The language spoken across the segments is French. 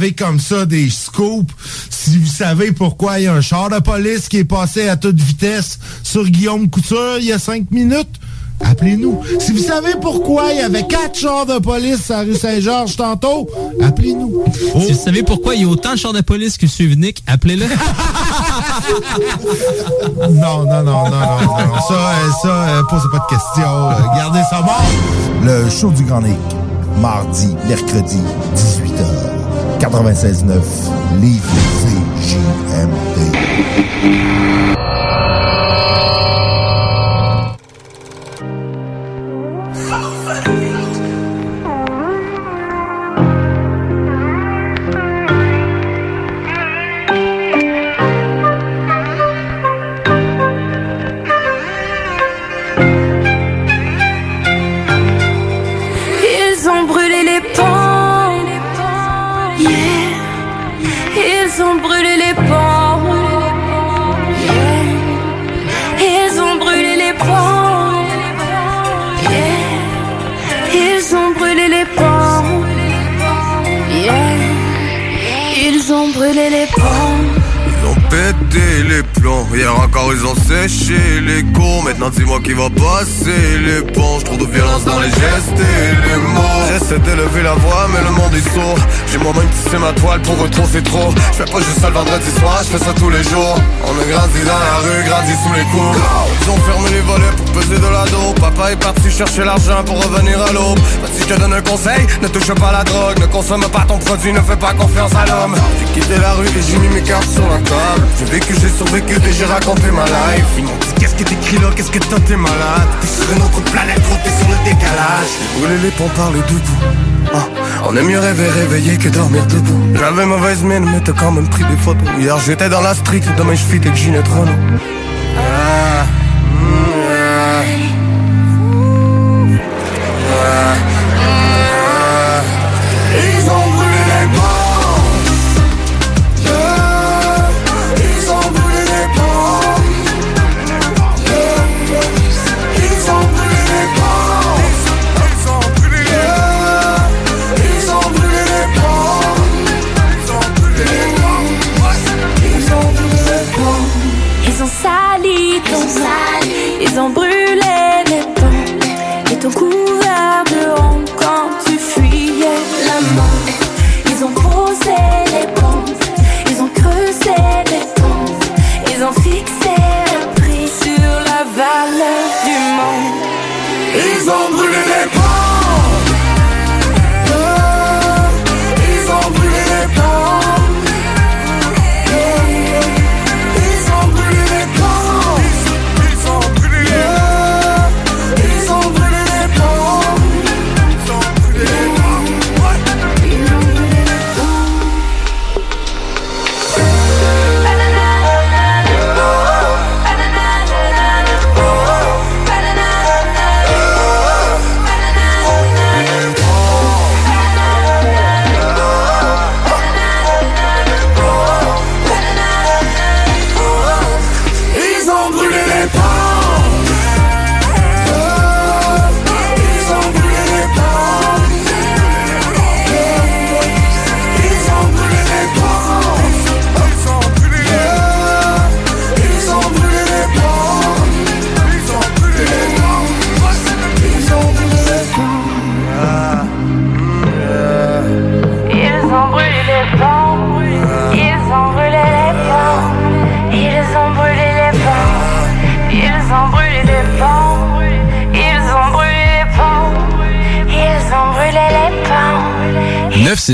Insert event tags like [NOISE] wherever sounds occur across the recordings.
Avez comme ça des scoops, si vous savez pourquoi il y a un char de police qui est passé à toute vitesse sur Guillaume Couture il y a cinq minutes. Appelez-nous. Si vous savez pourquoi il y avait quatre chars de police à rue Saint-Georges tantôt, appelez-nous. Si vous savez pourquoi il y a autant de chars de police que suivent Nick, appelez-le. [LAUGHS] Non, non, non, non, non, non. Ça, euh, ça, euh, posez pas de questions. Gardez ça mort. Le show du Grand Nick. Mardi, mercredi, 18h. 96.9, Livre CJMD. Brûlé les ponts. Pété les plombs, hier encore ils ont séché les cours. Maintenant dis-moi qui va passer les ponts. Trop de violence dans les gestes et les mots. J'essaie d'élever la voix mais le monde est sourd. J'ai moi-même tissé ma toile pour eux trop. Je fais pas juste ça le vendredi soir, je fais ça tous les jours. On a grandi dans la rue, grandi sous les coups. Ils ont fermé les volets pour peser de la dos Papa est parti chercher l'argent pour revenir à l'aube. Si je te donne un conseil, ne touche pas la drogue. Ne consomme pas ton produit, ne fais pas confiance à l'homme. J'ai quitté la rue et j'ai mis mes cartes sur la table J'ai vécu, j'ai survécu et j'ai raconté ma life. Ils m'ont dit qu'est-ce que t'écris là, qu'est-ce que toi t'es malade? T'es sur une autre planète, gros, t'es sur le décalage. J'ai brûlé les ponts par le debout. Ah, On aime mieux rêver réveillé que dormir debout. J'avais mauvaise mine mais t'as quand même pris des photos. Hier j'étais dans la street, demain je fit avec Ginette Renault. Ah, mm, ah. Ah, ah.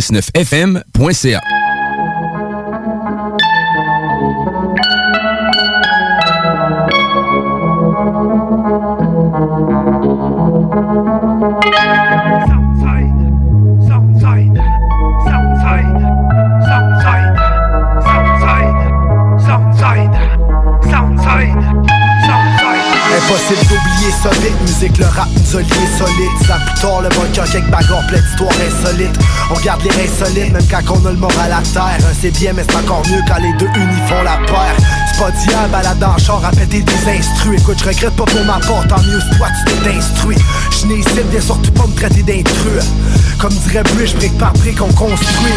969fm.ca. Impossible d'oublier solide, musique, le rap nous a liés. Ça plus le bunker avec bagarre, plein d'histoires insolites. On garde les reins solides, même quand on a le moral à terre. C'est bien, mais c'est encore mieux quand les deux unis font la paire. C'est pas d'hier, balade en char, à péter des instruits. Écoute, je regrette pas pour ma part, tant mieux si toi tu t'es instruit. Je n'ai ici, viens surtout pas me traiter d'intrus. Comme dirait Bush, brique par brique, on construit.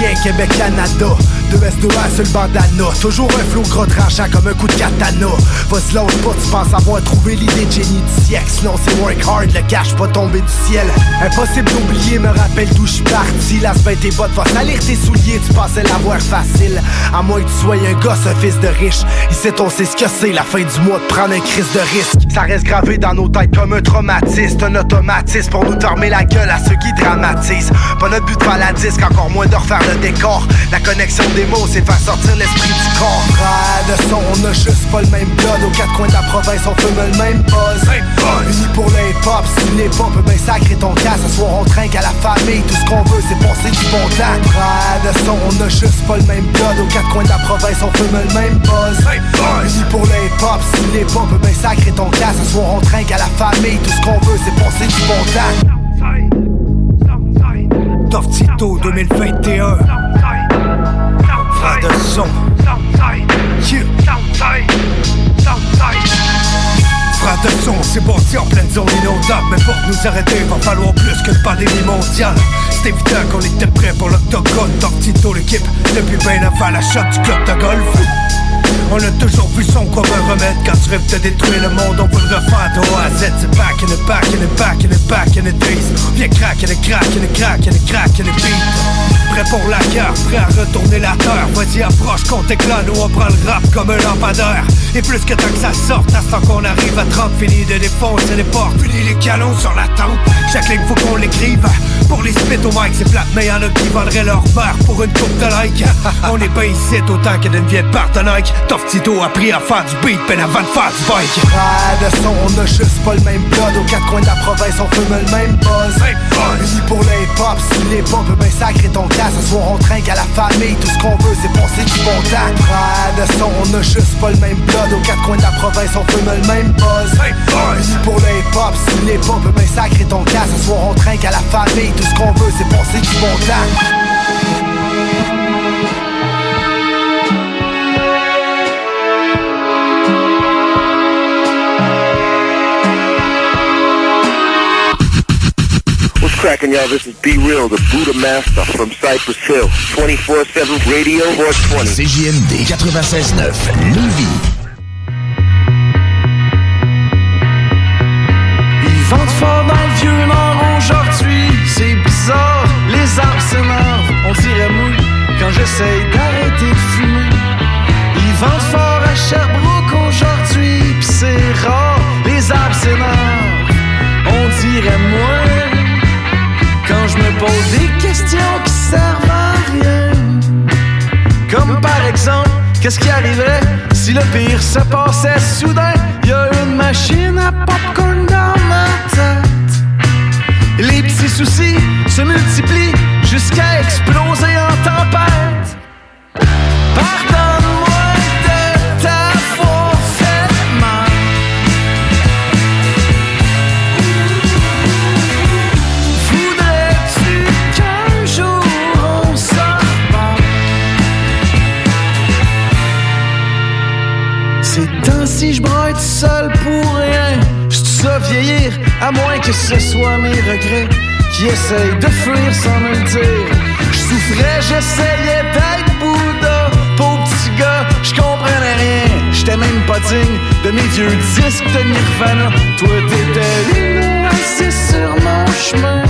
Les Québec, Canada. De S2A sur le bandana. Toujours un flot gros tranchant comme un coup de katana. Vas-y, lâche pas, tu penses avoir trouvé l'idée de génie du siècle. Sinon, c'est work hard, le cash pas tomber du ciel. Impossible d'oublier, me rappelle d'où je suis parti. La semaine tes bottes, va salir tes souliers, tu pensais l'avoir facile. À moins que tu sois un gosse, un fils de riche. Ici, on sait ce que c'est, la fin du mois, de prendre un crise de risque. Ça reste gravé dans nos têtes comme un traumatisme, un automatisme pour nous fermer la gueule à ceux qui dramatisent. Pas notre but de faire la disque, encore moins de refaire le décor. La connexion des mots, c'est faire sortir l'esprit du corps. Frère de son, on a juste pas le même blood. Aux quatre coins de la province, on fume le même buzz. Unis pour le hip-hop, si les pop, ben sacré ton cas. Ce soir, on trinque à la famille. Tout ce qu'on veut, c'est passer du bon temps. Son, on a juste pas le même blood. Aux quatre coins de la province, on fume le même buzz. Unis pour le hip-hop, si les pop, ben sacré ton cas. Ce soir, on trinque à la famille. Tout ce qu'on veut, c'est passer du bon temps. Tough Tito 2021 Frère de son. Frère de son, c'est bâti en pleine zone inondable Mais pour nous arrêter, va falloir plus qu'une pandémie mondiale C'est évident qu'on était prêt pour l'octogone Tough Tito l'équipe, depuis bien avant la shot du club de golf on a toujours vu son comme un remède Quand tu rêves de détruire le monde, on peut le refaire de A à Z. C'est back in the back in the back in the back in the days. Viens crack in the crack in the crack in the crack in the beat. Prêt pour la guerre, prêt à retourner la terre. Vas-y approche qu'on t'éclate, nous on prend le rap comme un lampadaire. Et plus que tant que ça sorte, à ce temps qu'on arrive à 30 Fini de défoncer les portes, fini les canons sur la tente. Chaque ligne faut qu'on l'écrive. Pour les spit au mic c'est plate. Mais y'en a qui vendraient leur mère pour une coupe de like On est pas ici autant que d'une vieille part de Nike Tough Tito a appris à faire du beat ben avant de faire du bike. De son, on a juste pas le même blood. Aux quatre coins de la province, on fume le même buzz. Unis pour le hip-hop, si les pop, ben sacré ton cas Ce soir on trinque à la famille, tout ce qu'on veut c'est passer du bon temps. Frère de son, on a juste pas le même blood. Aux quatre coins de la province, on fume le même buzz. Unis pour le hip-hop, si les pop, ben sacré ton cas Ce soir on trinque à la famille, tout ce qu'on veut c'est passer du bon temps cracking, y'all? This is Be Real, the Buddha Master from Cypress Hill. 24-7 Radio 420. CJMD 96.9 Lévis. Ils vendent fort dans le vieux nord aujourd'hui, c'est bizarre, les arbres s'énervent, on dirait mou quand j'essaye d'arrêter de fumer. Ils vendent fort à Sherbrooke aujourd'hui, pis c'est rare, les arbres s'énervent, on dirait moins je me pose des questions qui servent à rien. Comme par exemple, qu'est-ce qui arriverait si le pire se passait soudain? Y a une machine à popcorn dans ma tête. Les petits soucis se multiplient jusqu'à exploser en tempête. Pardonne-moi temps-ci, je tout seul pour rien. Je ça vieillir, à moins que ce soit mes regrets qui essayent de fuir sans me le dire. Je souffrais, j'essayais d'être Bouddha. Pauvre petit gars, je comprenais rien. J'étais même pas digne de mes vieux disques de Nirvana. Toi, t'étais assise sur mon chemin.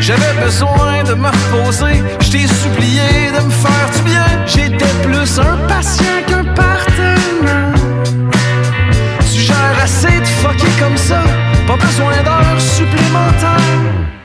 J'avais besoin de me reposer, je t'ai supplié de me faire du bien. J'étais plus un patient qu'un partenaire. Tu gères assez de fucker comme ça, pas besoin d'heures supplémentaires.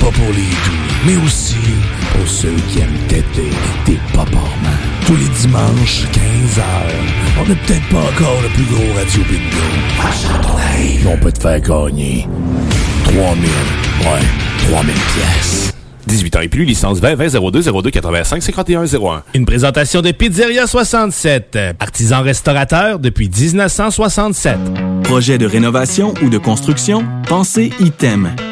Pas pour les doux, mais aussi pour ceux qui aiment têter des paparmans. Tous les dimanches, 15h, on n'est peut-être pas encore le plus gros radio bingo. Mais on peut te faire gagner 3000, ouais, 3000 pièces. 18 ans et plus, licence 20 20 02 02 85 51 01. Une présentation de Pizzeria 67, artisan restaurateur depuis 1967. Projet de rénovation ou de construction? Pensez ITEM.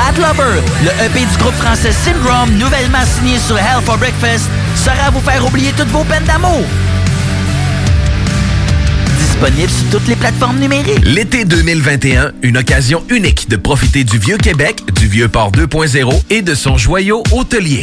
Bad Lover, le EP du groupe français Syndrome, nouvellement signé sur Hell for Breakfast, sera à vous faire oublier toutes vos peines d'amour. Disponible sur toutes les plateformes numériques. L'été 2021, une occasion unique de profiter du Vieux Québec, du Vieux Port 2.0 et de son joyau hôtelier.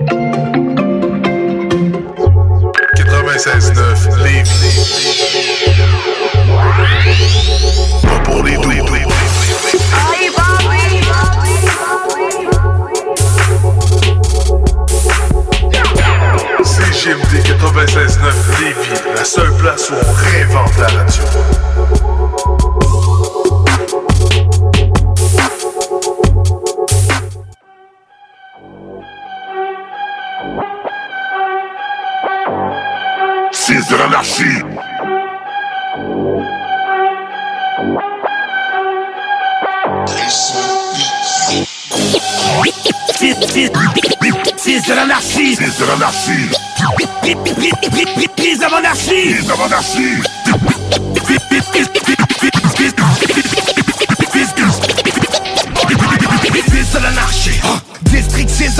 96.9 Lévis. Pas pour les doux. CGMD 96.9 Lévis, la seule place où on réinvente la radio. Fils de l'anarchie. Fils de l'anarchie. Fils de l'anarchie. Fils de l'anarchie. Fils de l'anarchie. Fils de l'anarchie. District 6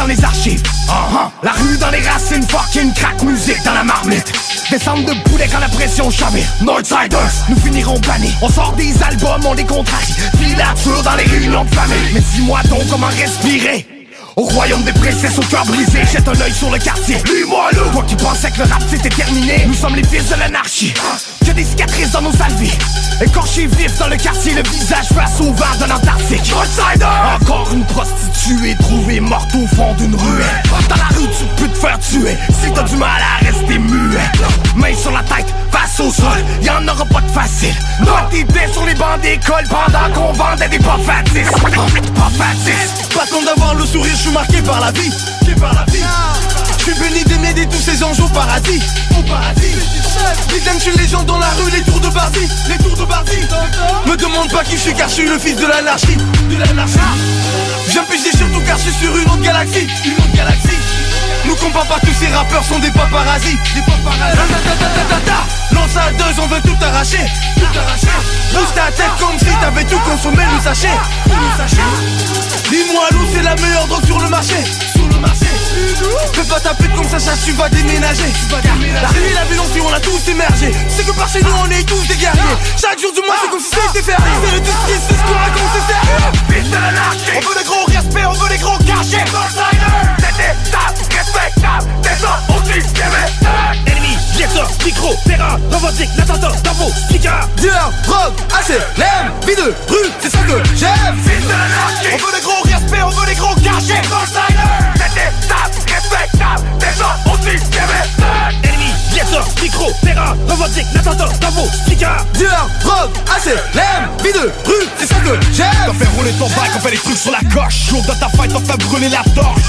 dans les archives. Ah, La rue dans les racines Fucking crack musique dans la marmite. Descendre de poulet quand la pression chavire. Northsiders, nous finirons bannis. On sort des albums, on les contrarie. Filature dans les réunions de famille. Mais dis-moi donc comment respirer. Au royaume des princesses au cœur brisé, jette un œil sur le quartier. Lui-moi le Toi qui pensais que le rap c'était terminé, nous sommes les fils de l'anarchie. Que des cicatrices dans nos sales vies. Écorchés vifs dans le quartier, le visage face au vent de l'Antarctique. Encore une prostituée trouvée morte au fond d'une ruelle. Dans la rue, tu peux te faire tuer si t'as du mal à rester muet. Main sur la tête, face au sol, y'en aura pas de facile. Toi, t'étais sur les bancs d'école pendant qu'on vendait des. Pas tant d'avoir le sourire, je suis marqué par la vie. par la vie. Je suis béni d'aimer tous ces anges au paradis. Au paradis. Idem, je suis légende dans la rue, les tours de Bardi. Les tours de Bardi. Me demande pas qui je suis car je suis le fils de l'anarchie. De l'anarchie. Viens piger sur tout car je suis sur une autre galaxie. Une autre galaxie. Nous compare pas tous ces rappeurs sont des paparazzis. Des paparazzis. Lance à deux, on veut tout arracher. Tout arracher. Ta tête comme si t'avais tout consommé, le sachet. Dis-moi, Lou, c'est la meilleure drogue sur le marché. Fais pas ta pute comme ça, ça tu vas déménager. La rue et la violence, on a tous émergé. C'est que par chez nous on est tous des guerriers. Chaque jour du mois c'est comme si c'était férié. C'est le disque, c'est ce qu'on raconte, c'est sérieux. On veut des gros respects, on veut des gros cachets. C'était ça, respectable, c'est ça aussi, Viateur, micro, terrain, revendique, l'attentat vos speakers Dealer, drogue, HLM, vie de rue, c'est ça que j'aime. On veut des gros respects, on veut des gros cachets. C'était ça, respectable, c'est ça aussi, Ennemi, viateur, micro, terrain, revendique, l'attentat vos speakers Dealer, drogue, HLM, vie de rue, c'est ça que j'aime. T'en fais rouler ton bac, on fait des trucs sur la coche. Jour de ta fight, on fait brûler la torche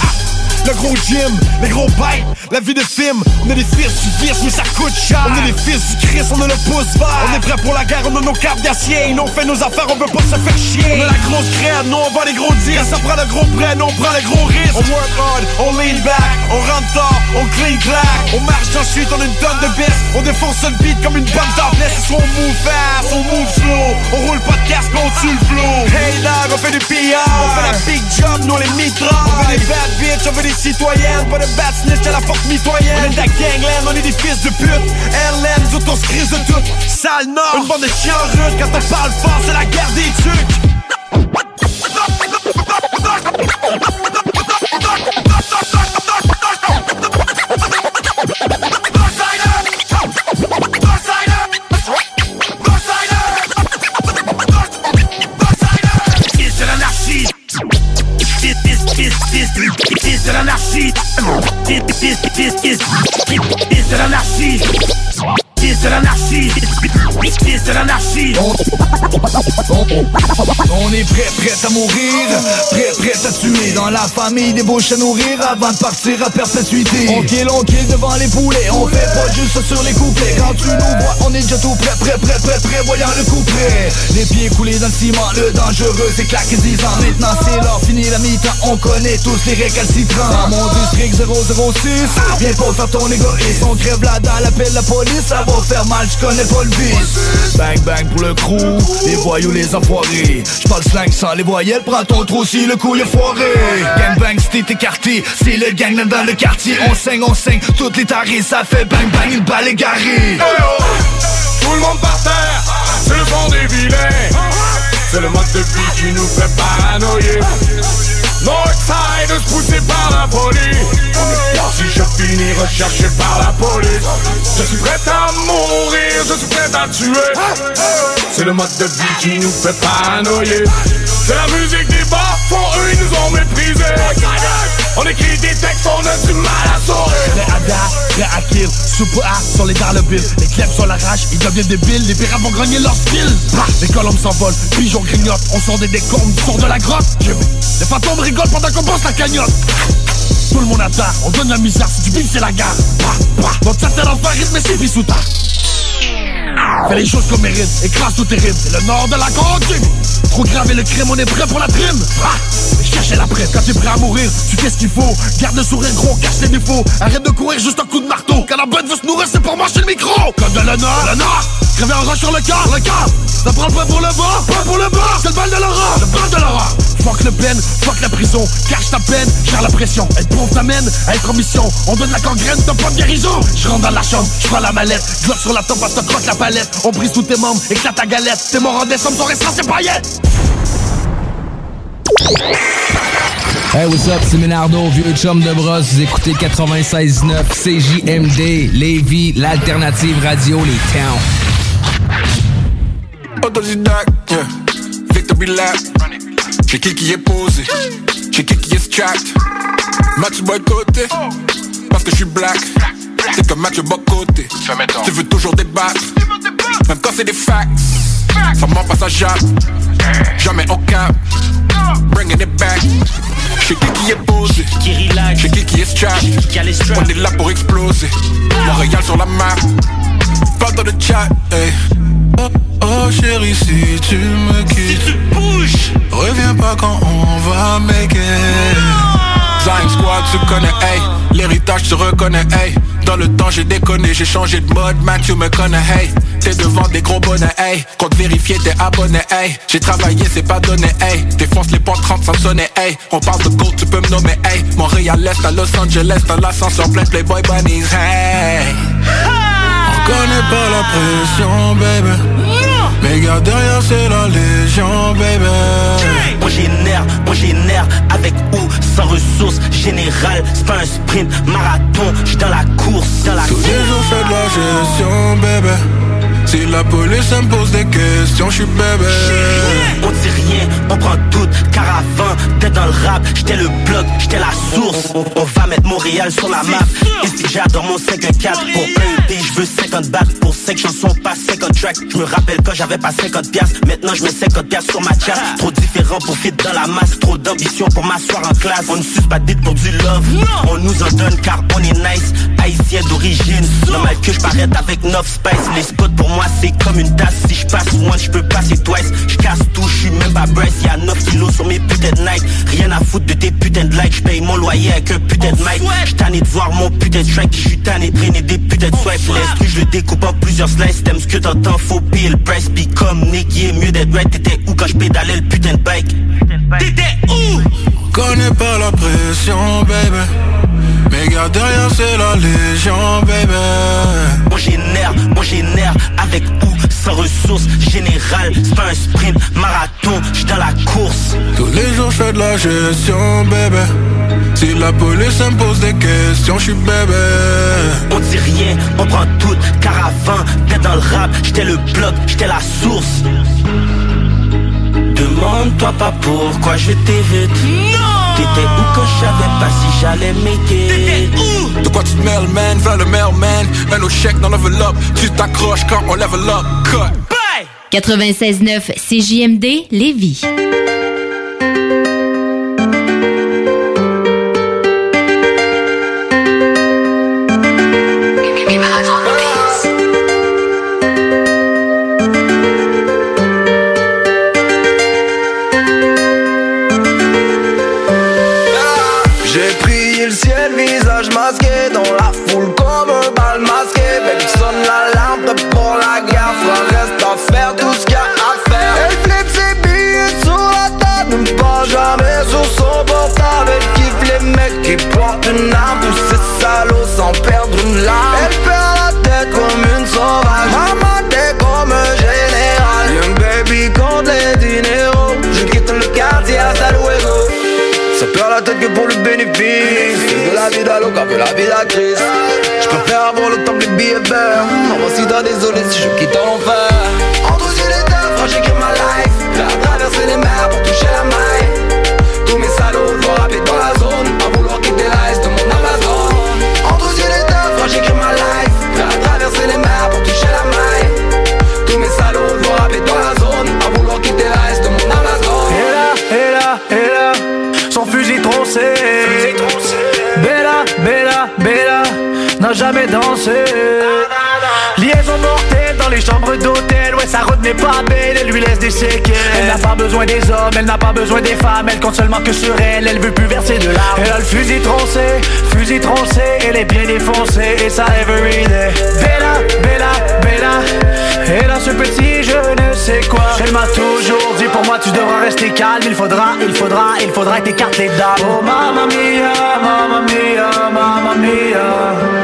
le gros gym, les gros bites, la vie de film. On est les fils du vice mais ça coûte cher. On est les fils du Christ, on a le pouce vert. On est prêt pour la guerre, on a nos cartes d'acier. On fait nos affaires, on veut pas se faire chier. On a la grosse crème, nous on va les gros dire Ça prend le gros prêt, nous on prend les gros risques On work hard, on lean back, on rentre tard, on clean clack. On marche ensuite, on a une tonne de bis. On défonce le beat comme une bombe d'arblesse Soit on move fast, on move slow. On roule pas de casque, on tue le flow. Hey dog, on fait du PR On fait la big job, nous on les mitra On veut des bad bitch, on veut des citoyennes Pas de bad snitch à la porte mitoyenne. On est de la gangland, on est des fils de pute. LM, nous on se crise de tout. Sale nord, une bande de chiens russes Quand on parle fort, c'est la guerre des trucs est prêt, à mourir, prêt, prêt à tuer Dans la famille des bouches à nourrir avant de partir à perpétuité. On kill, on kill devant les poulets, on fait pas juste sur les couplets. Quand tu nous vois, on est déjà tout prêt, prêt, prêt, prêt, prêt, voyant le coup prêt Les pieds coulés dans le ciment, le dangereux c'est claqué 10 ans. Maintenant c'est l'heure, fini la mi-temps, on connaît tous les récalcitrants. Dans mon district 006, viens pas faire ton égoïsme. On crève la dalle, appelle la police, ça va faire mal, je connais pas le vice. Bang bang pour le crew, les voyous, les enfoirés sans les voyelles, prends ton trou si le coup est foiré. Gang bang, c'est écarté, c'est le gang dans le quartier. On saigne, on saigne, toutes les tarés, ça fait bang bang, une balle égarée. Tout le monde par terre Ce sont des vilains C'est le mode de vie qui nous fait paranoïer Northside se pousser par la police Si je finis recherché par la police Je suis prêt à mourir, je suis prêt à tuer. C'est le mode de vie qui nous fait paranoïer. C'est la musique des bas, font eux ils nous ont méprisés On écrit des textes, on a du mal à sourire. Prêt à dar, prêt à kill, A sur les dans le bill. Les clubs sur la rage, ils deviennent débiles, les pirates vont grogner leur skill Bah, Les colombes s'envolent, pigeons grignotent, on sort des décombres, sort de la grotte. Les fantômes rigolent pendant qu'on pense la cagnotte. Tout le monde attend, on donne la misère, si tu bif c'est la gare. Bah, bah, Notre certains enfants rythme et c'est sous terre Fais les choses comme mérite, écrase tout tes C'est le nord de la Jimmy. Trop grave et le crime, on est prêt pour la prime Ah, Cherchez la prête, quand t'es prêt à mourir, tu fais ce qu'il faut. Garde le sourire gros, cache les défauts. Arrête de courir juste un coup de marteau. Quand la bête veut se nourrir, c'est pour manger le micro. Code de l'honneur, l'honneur Crever un rat sur le corps, le corps. Ça prend le point pour le bas, pas pour le bas C'est le bal de l'aura, le bal de l'aura Fuck le peine, fuck la prison. Cache ta peine, gère la pression. Être pauvre t'amène à être en mission. On donne la gangrène, t'as pas de guérison. Je rentre dans la chambre, je prends la mallette. Glock sur la tempe, passe te croque la palette On brise tous tes membres, éclate ta galette T'es mort en décembre, ton restant c'est paillettes Hey, what's up, c'est Ménardo, vieux chum de brosse. Vous écoutez 96.9 CJMD, Lévis, l'alternative radio, les towns. Autodidacte, yeah. Victory lap. J'ai qui qui est posé, j'ai qui qui est strapped. Match boycotté, parce que je suis black. C'est comme Mathieu Bocoté. Tu veux toujours débattre, même quand c'est des facts. Ça ment pas, ça jappe. Jamais au cap. Bringing it back. J'ai qui qui est posé, j'ai qui qui est strapped. On est là pour exploser. Montréal sur la map. Pas dans le chat, hey. Oh, oh chérie, si tu me quittes, reviens pas quand on va make it. Zion Squad, tu connais, hey. L'héritage, tu reconnais, hey. Dans le temps, j'ai déconné, j'ai changé de mode, Matthew me connaît, hey. T'es devant des gros bonnets, hey. Compte vérifier, t'es abonné, hey. J'ai travaillé, c'est pas donné, hey. Défonce les portes 30 sans sonner, hey. On parle de gold, tu peux me nommer, hey. Montréal Est à Los Angeles, dans l'ascenseur plein Playboy Bunnies, hey. On connaît pas la pression, baby. Mais garde derrière, c'est la légion, baby. Moi génère, moi génère avec ou sans ressources générales. C'est pas un sprint, marathon, j'suis dans la course, dans la Tous course. les jours, fais de la gestion, baby. Si la police me pose des questions, j'suis bébé. On dit rien, on prend tout, car avant d'être dans le rap, j'étais le bloc, j'étais la source. On, on va mettre Montréal sur la map. Ici j'adore mon 5-4 pour un je veux 50 bahts pour 5 chansons, pas 50 tracks. Je me rappelle quand j'avais pas 50 piastres, maintenant je mets 50 piastres sur ma chat. Trop différent pour fit dans la masse, trop d'ambition pour m'asseoir en classe. On ne suce pas dit pour du love, on nous en donne car on est nice, haïtien d'origine. Normal que je avec 9 spice, les spots pour moi c'est comme une tasse. Si je passe one, je peux passer twice. Je casse tout, je suis même pas Bryce. Y'a 9 kilos sur mes putains de Nike. Rien à foutre de tes putains de likes. Je paye mon loyer avec un putain de mic. Tanné de voir mon putain de strike. J'suis tanné de traîner des putains de swipe. L'instru, je le découpe en plusieurs slices. T'aimes ce que t'entends, faut payer le price. Puis comme Nick, il est mieux d'être right. T'étais où quand je pédalais le putain de bike? T'étais où? Connais pas la pression, baby. Mais garde derrière, c'est la légion, baby. Moi génère, moi génère avec ou sans ressources générales. C'est pas un sprint, marathon, j'suis dans la course. Tous les jours, je fais de la gestion, baby. Si la police me pose des questions, j'suis bébé. On dit rien, on prend tout, car avant d'être dans le rap, j'étais le bloc, j'étais la source. Demande-toi pas pourquoi je t'évite. T'étais où quand je savais pas si j'allais m'aider? Quoi tu te mêles, man? V'là le mailman. Un autre chèque dans level up. Tu t'accroches quand on level up. Cut. 96.9 CJMD Lévis. Pour le bénéfice C'est de la vie d'Aloca que la vie d'actrice Je préfère avoir le temps que les billets verts. Moi aussi t'as désolé si je quitte en n'a jamais dansé. Liaison mortelle dans les chambres d'hôtel. Ouais, ça retenait pas belle, elle lui laisse des séquelles. Elle n'a pas besoin des hommes, elle n'a pas besoin des femmes. Elle compte seulement que sur elle, elle veut plus verser de larmes. Elle a le fusil troncé, fusil troncé, elle est bien défoncée. Et ça every day. Bella, Bella, Bella, elle a ce petit je ne sais quoi. Elle m'a toujours dit pour moi tu devras rester calme. Il faudra, il faudra, il faudra que t'écartes les dames. Oh mamma mia, mamma mia, mamma mia.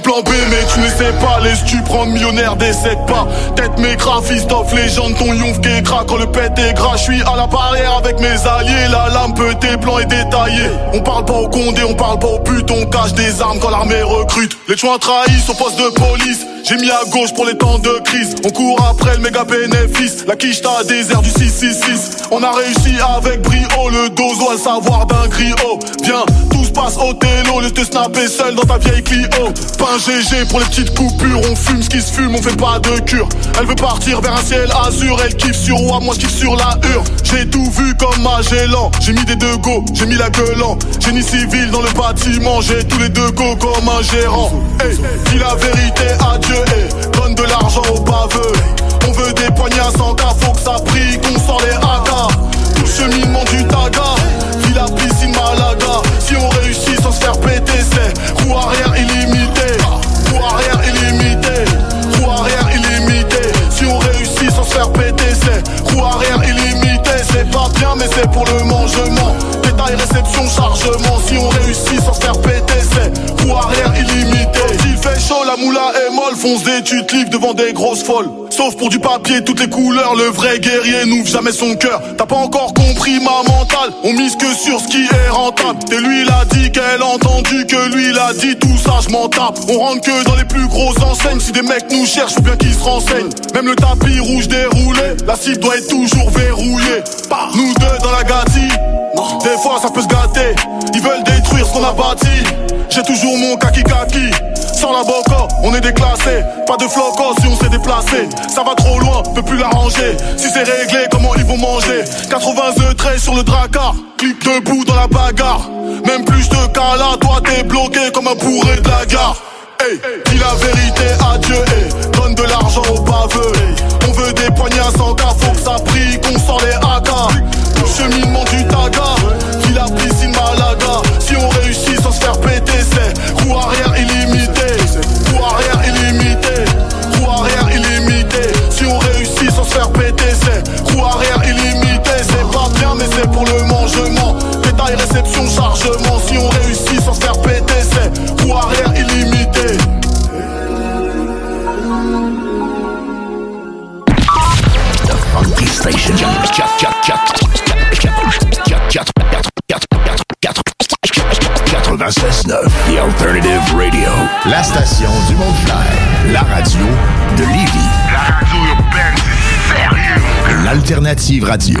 Plan B, mais tu ne sais pas. Laisse-tu prendre millionnaire, décède pas. Tête mes Christophe, légende, ton yonf qui. Quand le pète est gras, je suis à la barrière avec mes alliés. La lampe, tes plans est détaillé. On parle pas au condé, on parle pas au but, on cache des armes quand l'armée recrute. Les chouins trahissent au poste de police. J'ai mis à gauche pour les temps de crise. On court après le méga bénéfice. La quiche t'a désert du 666. On a réussi avec brio. Le dos doit savoir d'un griot. Viens, tout se passe au télo. Laisse te snapper seul dans ta vieille Clio. Pas un GG pour les coupures. On fume ce qui se fume, on fait pas de cure. Elle veut partir vers un ciel azur. Elle kiffe sur roi, moi je kiffe sur la hure. J'ai tout vu comme Magellan. J'ai mis des deux go, j'ai mis la gueule en. Génie civil dans le bâtiment. J'ai tous les deux go comme un gérant. Hey, dis la vérité à Dieu. Donne de l'argent aux baveux. On veut des poignards sans cas, faut que ça prie, qu'on sort les AK. Tout cheminement du taga, Villa piscine Malaga. Si on réussit sans se faire péter, c'est roue arrière illimité. Faire péter, c'est arrière illimité. C'est pas bien, mais c'est pour le mangement. Détail, réception, chargement. Si on réussit sans se faire péter, c'est roue arrière illimité. S'il fait chaud, la moula est molle. Fonce des livres devant des grosses folles. Sauf pour du papier, toutes les couleurs. Le vrai guerrier n'ouvre jamais son cœur. T'as pas encore compris ma mentale. On mise que sur ce qui est rentable. Et lui, il a dit qu'elle a entendu que lui, il a dit tout ça, je m'en tape. On rentre que dans les plus grosses enseignes. Si des mecs nous cherchent, faut bien qu'ils se renseignent. Même le tapis rouge déroulé, la cible doit être toujours verrouillée. Nous deux dans la gâtie. Des fois, ça peut se gâter. Ils veulent détruire ce qu'on a bâti. J'ai toujours mon kaki kaki. Sans la boca, on est déclassé. Pas de floco si on s'est déplacé. Ça va trop loin, peut plus l'arranger. Si c'est réglé, comment ils vont manger? 80 œufs traits sur le dracard. Clique debout dans la bagarre. Même plus je te cala, toi t'es bloqué comme un bourré de la gare. Dis la vérité à Dieu, donne de l'argent aux baveux. On veut des poignards sans cas, faut que ça prie, qu'on sort les AK. Le cheminement du taga, réception, chargement. Si on réussit sans se faire péter, c'est roue arrière illimité. The Funky Station. 96.9 The Alternative Radio. La station du monde clair. La radio de Lévis. La radio urbaine, sérieux. L'Alternative Radio.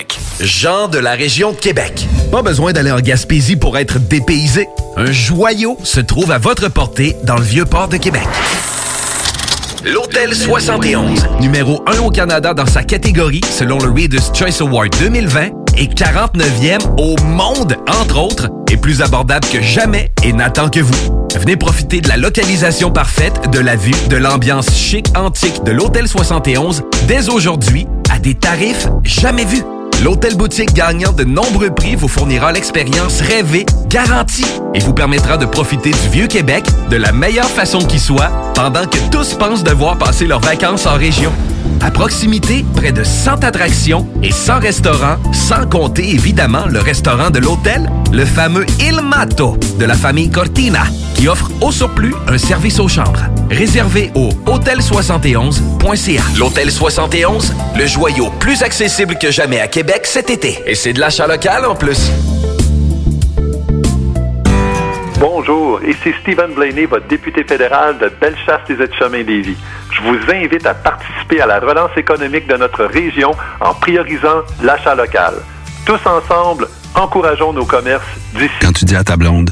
Jean de la région de Québec. Pas besoin d'aller en Gaspésie pour être dépaysé. Un joyau se trouve à votre portée dans le vieux port de Québec. L'Hôtel 71, numéro 1 au Canada dans sa catégorie selon le Reader's Choice Award 2020 et 49e au monde, entre autres, est plus abordable que jamais et n'attend que vous. Venez profiter de la localisation parfaite, de la vue, de l'ambiance chic antique de l'Hôtel 71 dès aujourd'hui à des tarifs jamais vus. L'hôtel boutique gagnant de nombreux prix vous fournira l'expérience rêvée, garantie, et vous permettra de profiter du vieux Québec de la meilleure façon qui soit, pendant que tous pensent devoir passer leurs vacances en région. À proximité, près de 100 attractions et 100 restaurants, sans compter évidemment le restaurant de l'hôtel, le fameux Il Mato de la famille Cortina, qui offre au surplus un service aux chambres. Réservé au hôtel71.ca. L'Hôtel 71, le joyau plus accessible que jamais à Québec cet été. Et c'est de l'achat local en plus. Bonjour, ici Stephen Blaney, votre député fédéral de Bellechasse-les-Etchemins-Lévis. Je vous invite à participer à la relance économique de notre région en priorisant l'achat local. Tous ensemble, encourageons nos commerces d'ici. Quand tu dis à ta blonde,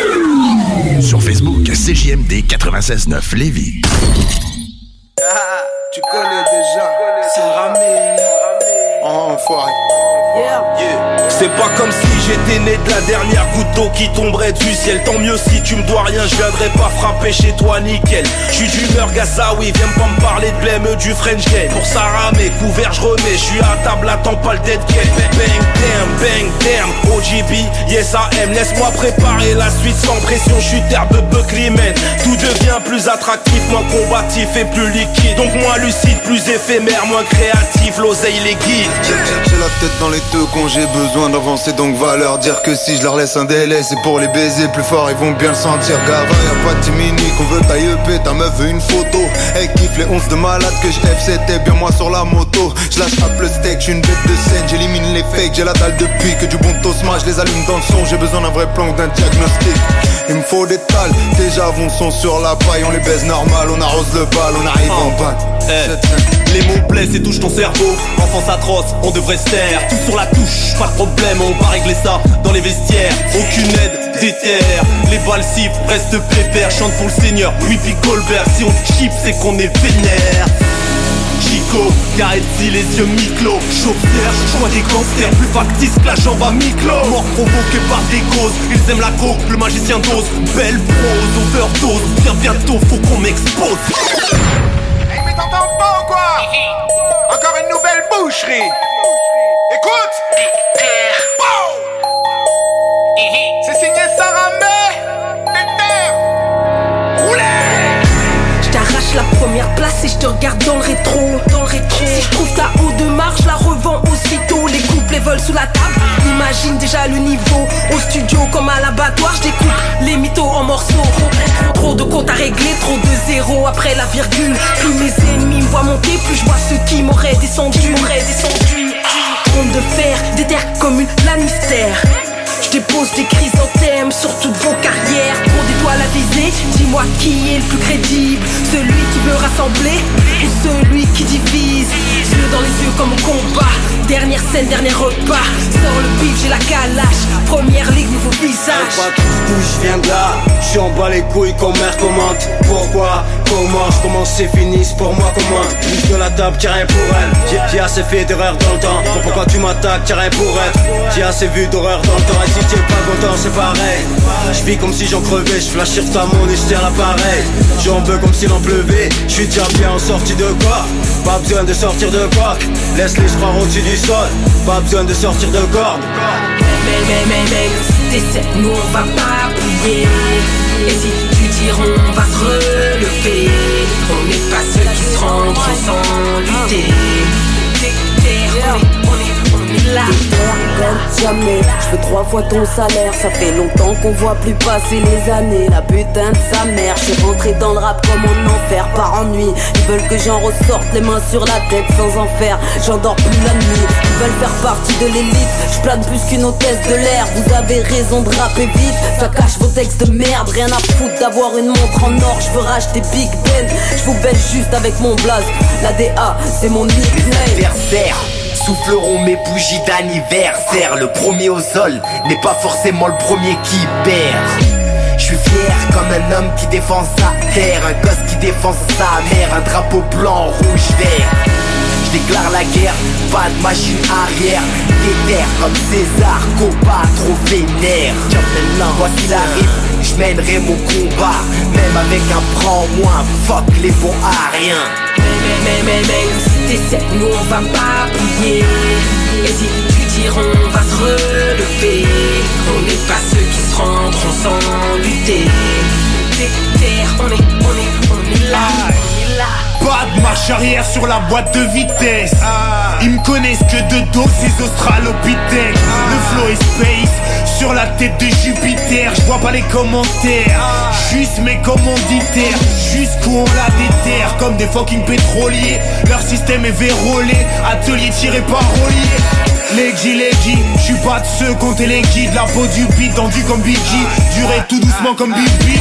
Sur Facebook, CJMD 96.9 Lévis. Tu connais déjà. Sarah Oh, enfoiré. C'est pas comme si j'étais né de la dernière goutte d'eau qui tomberait du ciel. Tant mieux si tu me dois rien, je viendrai pas frapper chez toi, nickel. Je suis d'humeur Gazaoui, viens pas me parler de blême du French game. Pour Sarah, mes couverts, je remets, je suis à table, attends pas le dead game. Bang, damn, bang, damn, OGB, yes I am. Laisse-moi préparer la suite sans pression, je suis terre de Buckley, man. Tout devient plus attractif, moins combatif et plus liquide. Donc moins lucide, plus éphémère, moins créatif, l'oseille les. J'ai la tête dans les deux quand j'ai besoin d'avancer donc va leur dire que si je leur laisse un délai c'est pour les baiser plus fort ils vont bien le sentir. Gava y'a pas de timini qu'on veut tailler EP ta meuf veut une photo. Elle kiffe les onces de malade que je c'était bien moi sur la moto. Je lâche le steak, je une bête de scène J'élimine les fakes, j'ai la dalle depuis que du bon tosma Je les allume dans le son, j'ai besoin d'un vrai plan d'un diagnostic. Il me faut des tales, déjà vont sont sur la paille On les baise normal, on arrose le bal, on arrive en bain Eh, Les mots blessent et touchent ton cerveau. Enfance atroce, on devrait se Tout sur la touche, pas de problème, on va régler ça dans les vestiaires. Aucune aide, déterre Les balles sifflent, reste pépère Chante pour le seigneur, Whippy Goldberg Si on chip, c'est qu'on est vénère. Chico, Gaetzi, les yeux mi-clos. Chauffe Serge, choix des gangsters. Plus factice que la jambe à mi-clos. Mort provoquée par des causes. Ils aiment la coke, le magicien dose. Belle prose, overdose. Bien bientôt, faut qu'on m'expose t'entends pas ou quoi? Encore une nouvelle boucherie. Écoute! Pow C'est signé Sarah May te regarde dans le rétro. Dans le rétro. Si je trouve ta haut de marge, je la revends aussitôt. Les couplets volent sous la table. Imagine déjà le niveau. Au studio comme à l'abattoir, je découpe les mythos en morceaux. Trop de comptes à régler, trop de zéros après la virgule. Plus mes ennemis me voient monter, plus je vois ceux qui m'auraient descendu. M'auraient descendu. Trompe de fer, déterre comme une Lannister. Je dépose des chrysanthèmes sur toutes vos carrières. Pour des toiles à viser, dis-moi qui est le plus crédible. Celui qui veut rassembler ou celui qui divise. Yeux dans les yeux comme au combat. Dernière scène, dernier repas. Sors le bif, j'ai la calache. Première ligue, nouveau visage. Je viens de là, je en bas les couilles comme mère commente Pourquoi, comment, je commence c'est fini, pour moi comment Bouge de la table, tiens rien pour elle. J'ai- assez fait d'erreurs dans le temps. Pour pourquoi tu m'attaques, tiens rien pour être J'ai assez vu d'horreur dans le temps. Et si t'es pas content c'est pareil. Je vis comme si j'en crevais, je flash sur ta monnaie, je l'appareil. J'en veux comme s'il en pleuvait, je suis déjà bien en sortie de quoi? Pas besoin de sortir de quoi? Laisse-les se croire au-dessus du sol. Pas besoin de sortir de corde. Mais mais mais mais t'essaies, nous on va pas plier si on va se relever On n'est pas ceux qui se rendront sans lutter. Terre, on est, on est, on est là jamais. Je veux trois fois ton salaire. Ça fait longtemps qu'on voit plus passer les années. La putain de sa mère. Je suis rentré dans le rap comme en enfer par ennui. Ils veulent que j'en ressorte les mains sur la tête sans en faire. J'endors plus la nuit. Ils veulent faire partie de l'élite. Je plane plus qu'une hôtesse de l'air. Vous avez raison de rapper vite. Ça cache vos textes de merde. Rien à foutre d'avoir une montre en or. Je veux racheter Big Ben. Je vous baisse juste avec mon blaze. La DA, c'est mon nickname. Souffleront mes bougies d'anniversaire. Le premier au sol n'est pas forcément le premier qui perd. Je suis fier comme un homme qui défend sa terre Un gosse qui défend sa mère Un drapeau blanc, rouge, vert. Je déclare la guerre, pas de machine arrière. Déterre comme César, combat trop vénère. Quoi qu'il arrive, je mènerai mon combat. Même avec un prend moins, fuck les bons à rien Mais mais mais si t'essaies, nous on va pas plier Et si tu tires on va se relever. On n'est pas ceux qui se rendront sans lutter. Terre, on est, on est, on est là, on est là. Pas de marche arrière sur la boîte de vitesse. Ils me connaissent que de dos ces australopithèques. Le flow est space sur la tête de Jupiter. Je vois pas les commentaires. Juste mes commanditaires. Jusqu'où on la déterre. Comme des fucking pétroliers. Leur système est vérolé. Atelier tiré par roulier Leggy, leggy, je suis pas de ceux compter les guides. La peau du beat tendu comme Biggie. Durer tout doucement comme Bibi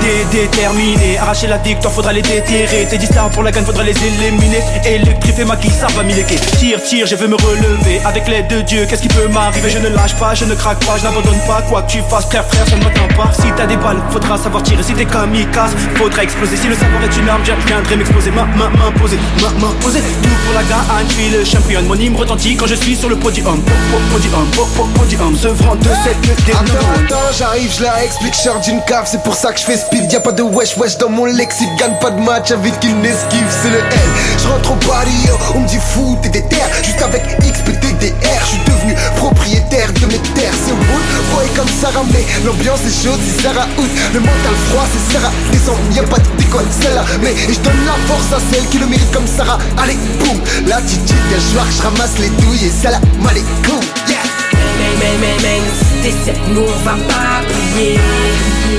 Dé- Déterminé, arracher la dick, toi faudra les déterrer. Tes stars pour la gagne, faudra les éliminer. Électrifier ma qui ça va m'illéquer Tire, tire, je veux me relever. Avec l'aide de Dieu, qu'est-ce qui peut m'arriver? Je ne lâche pas, je ne craque pas, je n'abandonne pas. Quoi que tu fasses, frère, frère, ça ne m'atteint pas. Si t'as des balles, faudra savoir tirer. Si t'es kamikaze, faudra exploser. Si le savoir est une arme, je viendrai m'exposer. Ma main, m'imposer, ma main poser. Tout pour la gagne, je suis le champion. Mon hymne retentit quand je suis sur le podium. Po- po- Podium, po- po- podium Se vend de cette Attends, attends, j'arrive, je la explique, sors d'une cave, c'est pour ça que je fais speed, y'a pas de wesh wesh dans mon lexique, gagne pas de match avec une esquive, c'est le L. Je rentre au barrio, on me dit fou, t'es des terres, juste avec XPTDR, je suis devenu propriétaire de mes terres, c'est wood, boy comme Sarah May, l'ambiance est chaude, c'est Sarah Hood, le mental froid, c'est Sarah descend, y'a pas de déconne, celle-là, mais je donne la force à celle qui le mérite comme Sarah, allez, boum, l'attitude joueur, je ramasse les douilles et salam alaikum, yes! Mais mais mais mais si t'essaies, nous on va pas plier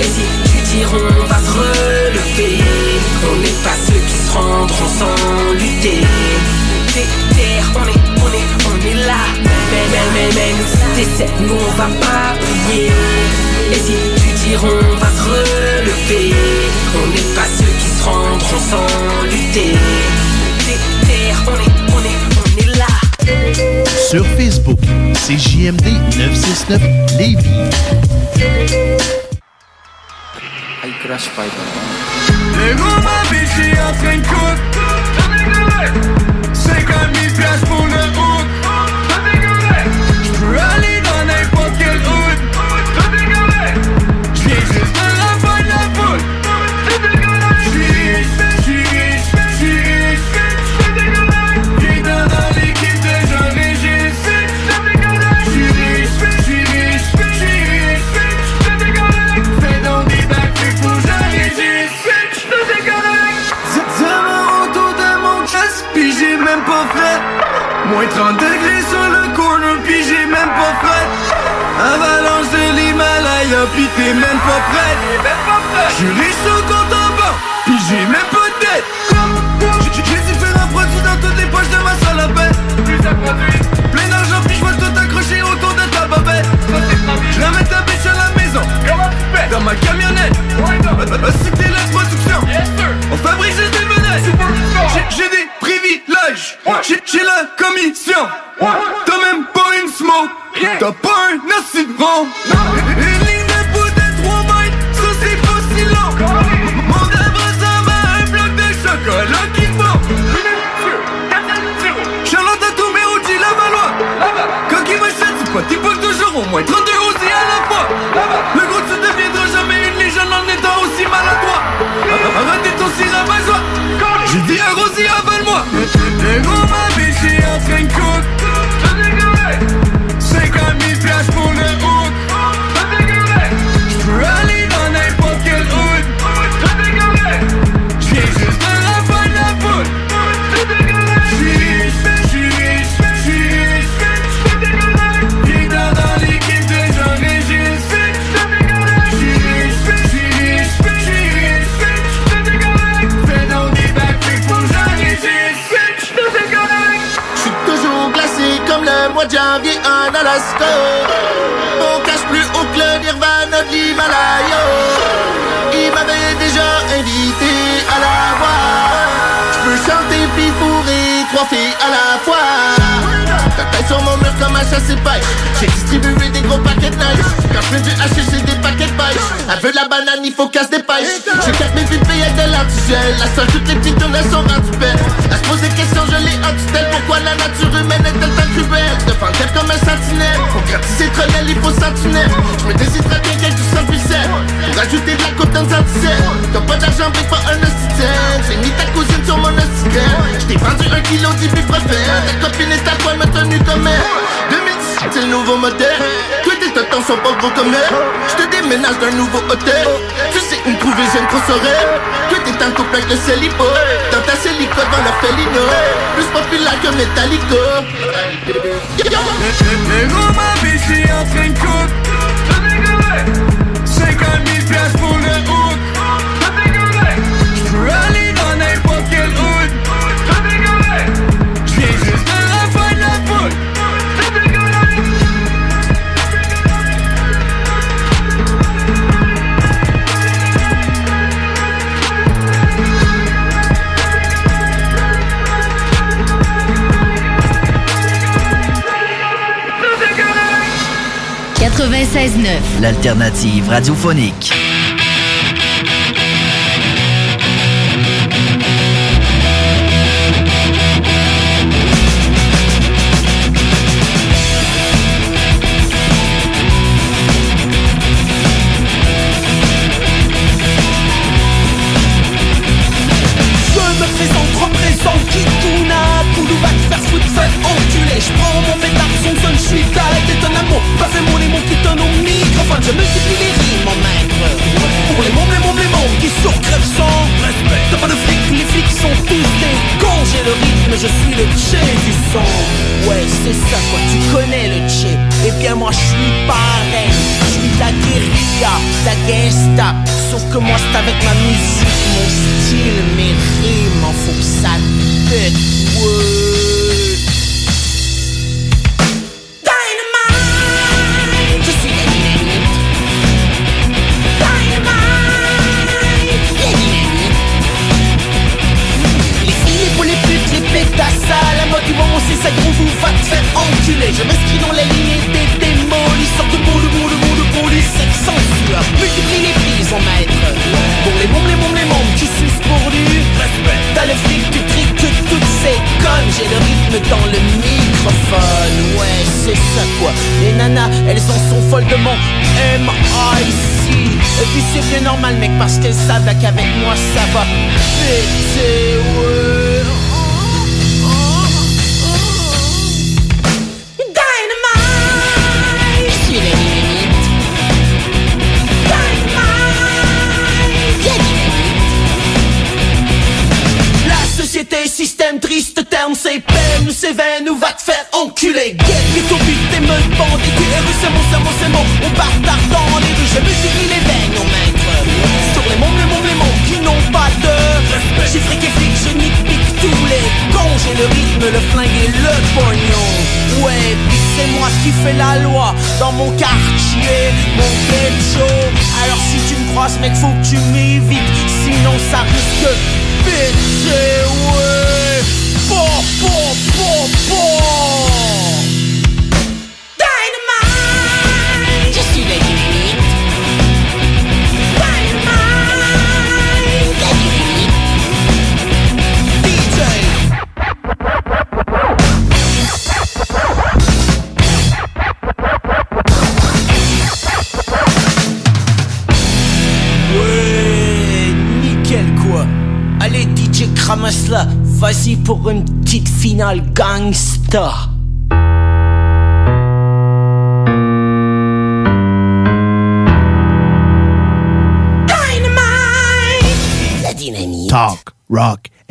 Et si tu tires on va se relever. On n'est pas ceux qui se rendront sans lutter. Terre, on est, on est, on est là. Mais mais mais si t'essaies, nous on va pas plier Et si tu tires on va se relever. On n'est pas ceux qui se rendront sans lutter Sur Facebook, c'est JMD 969 Lévis. I crash Les gros vie, je suis en train de L'alternative radiophonique.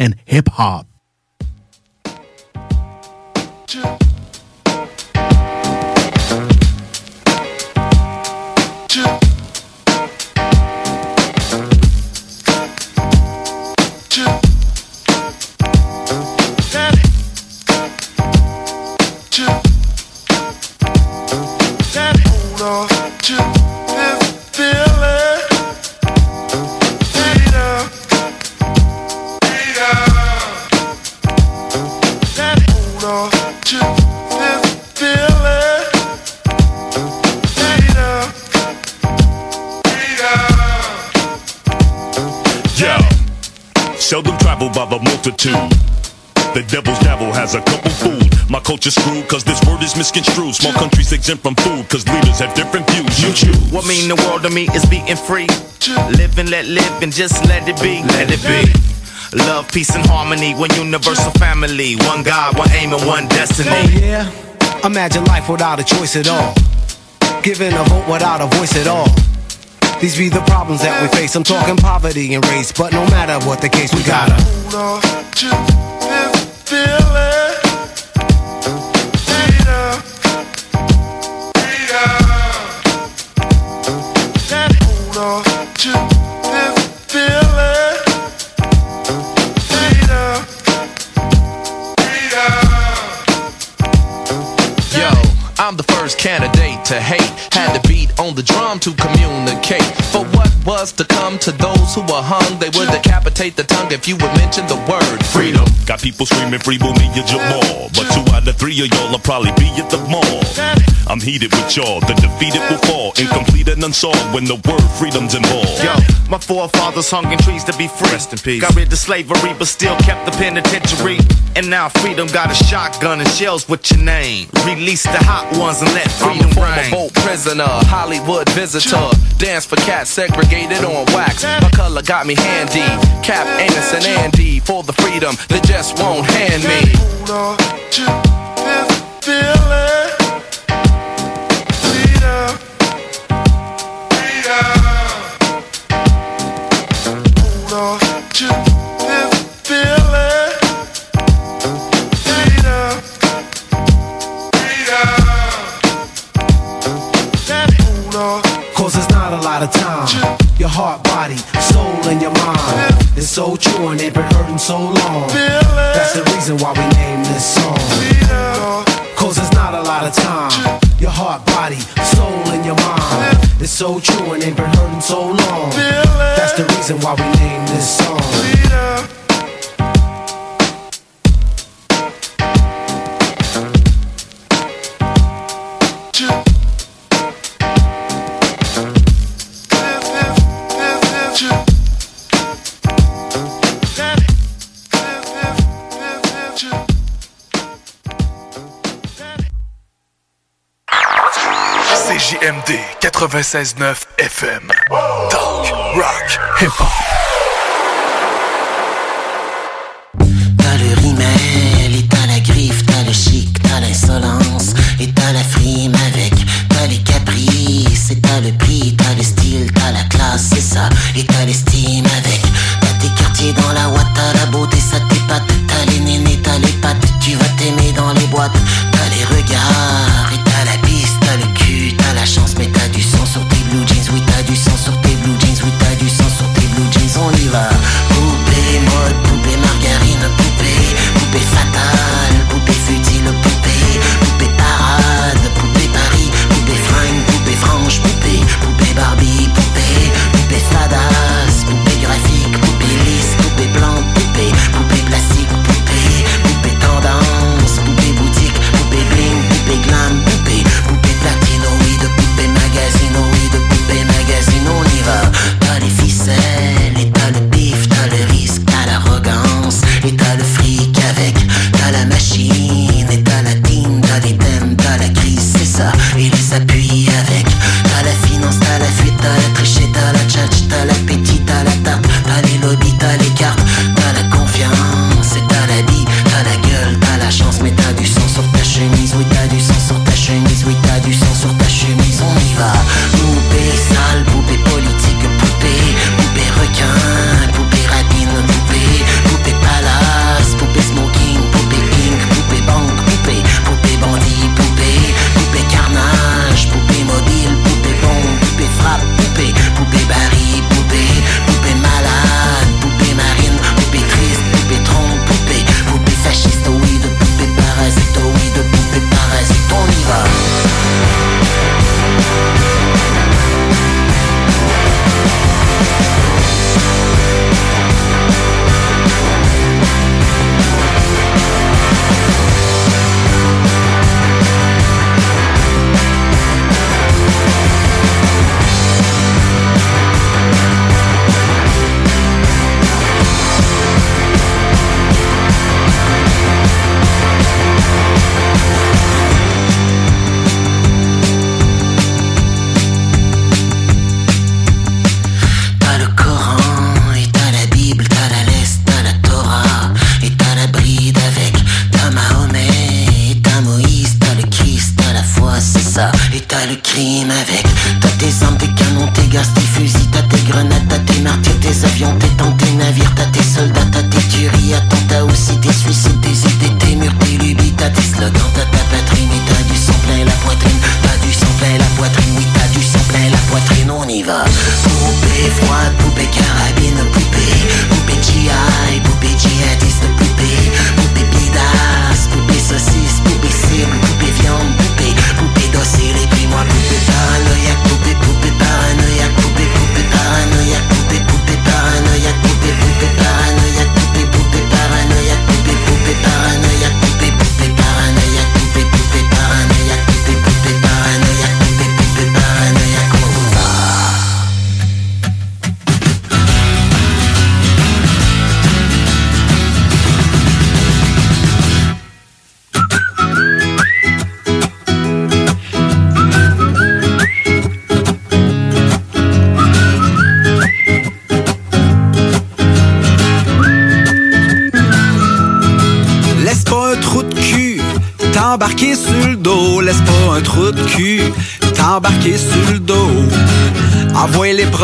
And hip hop. Seldom travel by the multitude. The devil's devil has a couple food. My culture's screwed cause this word is misconstrued. Small countries exempt from food cause leaders have different views. You choose. What mean the world to me is being free. Live and let live and just let it be. Let it be. Love, peace, and harmony. One universal family. One God, one aim, and one destiny. Oh yeah? Imagine life without a choice at all. Giving a vote without a voice at all. These be the problems that we face. I'm talking poverty and race, but no matter what the case, we gotta. First candidate to hate. Had to beat on the drum to communicate. For was to come to those who were hung, they would decapitate the tongue if you would mention the word freedom. Got people screaming free Mumia Jamal. But two out of three of y'all will probably be at the mall. I'm heated with y'all. The defeated will fall. Incomplete and unsolved when the word freedom's involved. Yo, my forefathers hung in trees to be free. Rest in peace. Got rid of slavery, but still kept the penitentiary. And now freedom got a shotgun and shells with your name. Release the hot ones and let I'm freedom a former reign. vote prisoner, Hollywood visitor. Dance for cats segregated on wax. My color got me handy. Cap, Amos, and Andy for the freedom they just won't hand me. Hold on to this feeling. Leader. Leader. Hold on to this feeling. Leader. Leader. Hold on. Cause there's not a lot of time. Your heart, body, soul, and your mind. It's so true and they've been hurting so long. That's the reason why we named this song. Cause there's not a lot of time. Your heart, body, soul, and your mind. It's so true and they've been hurting so long. That's the reason why we named this song. CJMD 96.9 FM. Talk, rock, hip-hop. T'as le rimel et t'as la griffe, t'as le chic, t'as l'insolence et t'as la frime avec, t'as les caprices et t'as le prix, t'as le style, t'as la classe, c'est ça, et t'as l'estime avec, t'as tes quartiers dans la ouate, t'as la beauté, ça t'épate, t'as les nénés, t'as les pattes, tu vas t'aimer dans les boîtes, t'as les regards et chance, mais t'as du sang sur tes blue jeans, oui t'as du sang sur tes blue jeans, oui t'as du sang sur tes blue jeans, on y va, poupée mode, poupée margarine, poupée, poupée fatale,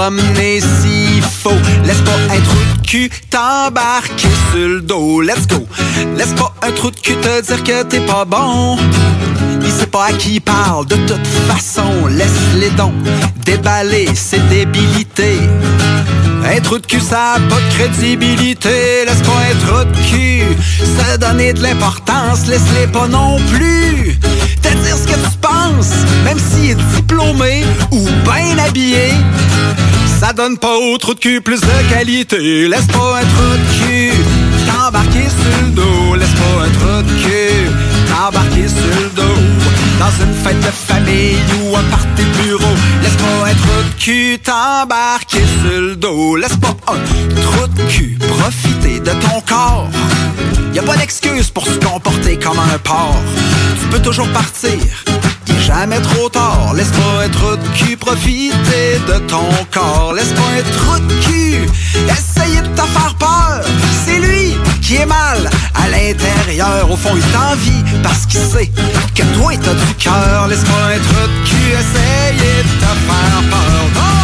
promener s'il faut. Laisse pas un trou de cul t'embarquer sur le dos. Let's go. Laisse pas un trou de cul te dire que t'es pas bon. Il sait pas à qui il parle. De toute façon, laisse les dons déballer ses débilités. Un trou de cul, ça a pas de crédibilité. Laisse pas un trou de cul se donner de l'importance. Laisse-les pas non plus te dire ce que tu penses. Même s'il est diplômé ou bien habillé, ça donne pas au trou de cul plus de qualité. Laisse pas un trou de cul t'embarquer sur le dos. Laisse pas un trou de cul t'embarquer sur le dos. Dans une fête de famille ou un party bureau. Laisse pas un trou de cul t'embarquer sur le dos. Laisse pas un trou de cul profiter de ton corps. Y a pas d'excuse pour se comporter comme un porc. Tu peux toujours partir. Jamais trop tard. Laisse pas trou de cul profiter de ton corps. Laisse pas trou de cul essayer de te faire peur. C'est lui qui est mal à l'intérieur. Au fond, il t'envie parce qu'il sait que toi, t'as du cœur. Laisse pas trou de cul essayer de te faire peur. Non!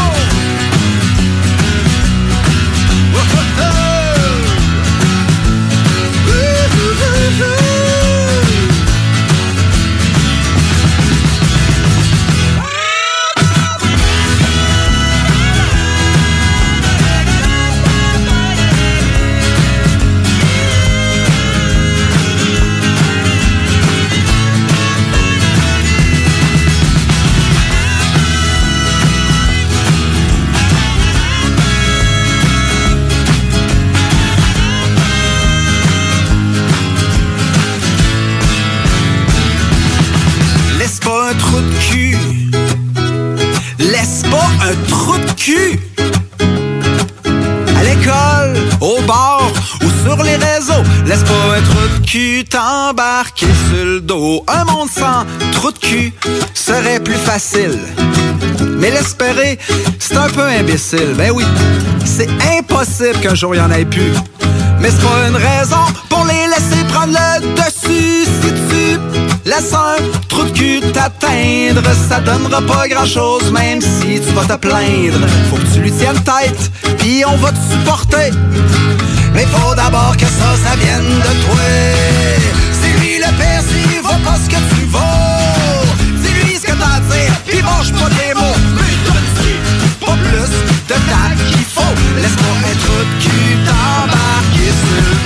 Cul t'embarquer sur le dos. Un monde sans trou de cul serait plus facile. Mais l'espérer, c'est un peu imbécile. Ben oui, c'est impossible qu'un jour il y en ait plus. Mais c'est pas une raison pour les laisser prendre le dessus. Si tu laisses un trou de cul t'atteindre, ça donnera pas grand chose, même si tu vas te plaindre. Faut que tu lui tiennes tête, puis on va te supporter. Mais faut d'abord que ça, ça vienne de toi. C'est lui le père s'il vaut pas ce que tu vaux. Dis-lui ce que t'as à dire, puis mange pas des mots. Mais donne pas plus de tact qu'il faut. Laisse-moi un trou de cul t'embarquer sur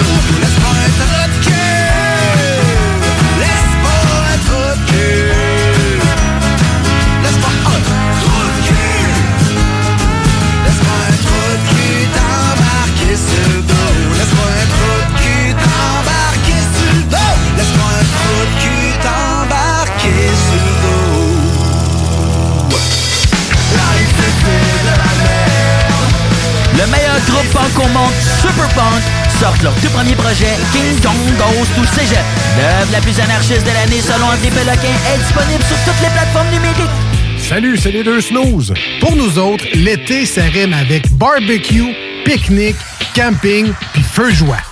Le meilleur groupe punk au monde, Super Punk, sortent leur tout premier projet, King Kong Goes to Cégep. L'œuvre la plus anarchiste de l'année selon André Péloquin est disponible sur toutes les plateformes numériques. Salut, c'est les deux snooze. Pour nous autres, l'été, ça avec barbecue, pique-nique, camping puis feu joie.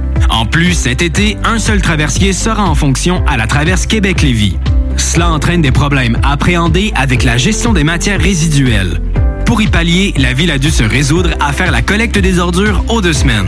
En plus, cet été, un seul traversier sera en fonction à la traverse Québec-Lévis. Cela entraîne des problèmes appréhendés avec la gestion des matières résiduelles. Pour y pallier, la ville a dû se résoudre à faire la collecte des ordures aux deux semaines.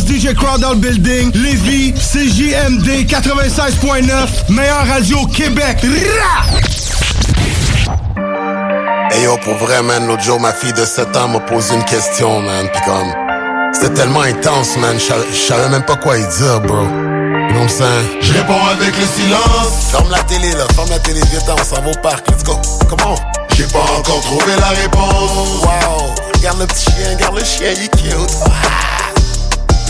Ça DJ Crowd dans le building, Lévis, CJMD 96.9, meilleure radio au Québec. Rah! Hey yo, pour vrai, man, l'autre jour, ma fille de 7 ans m'a posé une question, man. Pis comme, c'était tellement intense, man. Je savais- même pas quoi y dire, bro. You know what I'm saying? Je réponds avec le silence. Ferme la télé, là. Ferme la télé. Viens, on s'en va au parc. Let's go. Comment? J'ai pas encore trouvé la réponse. Wow. Regarde le petit chien, regarde le chien, il est cute.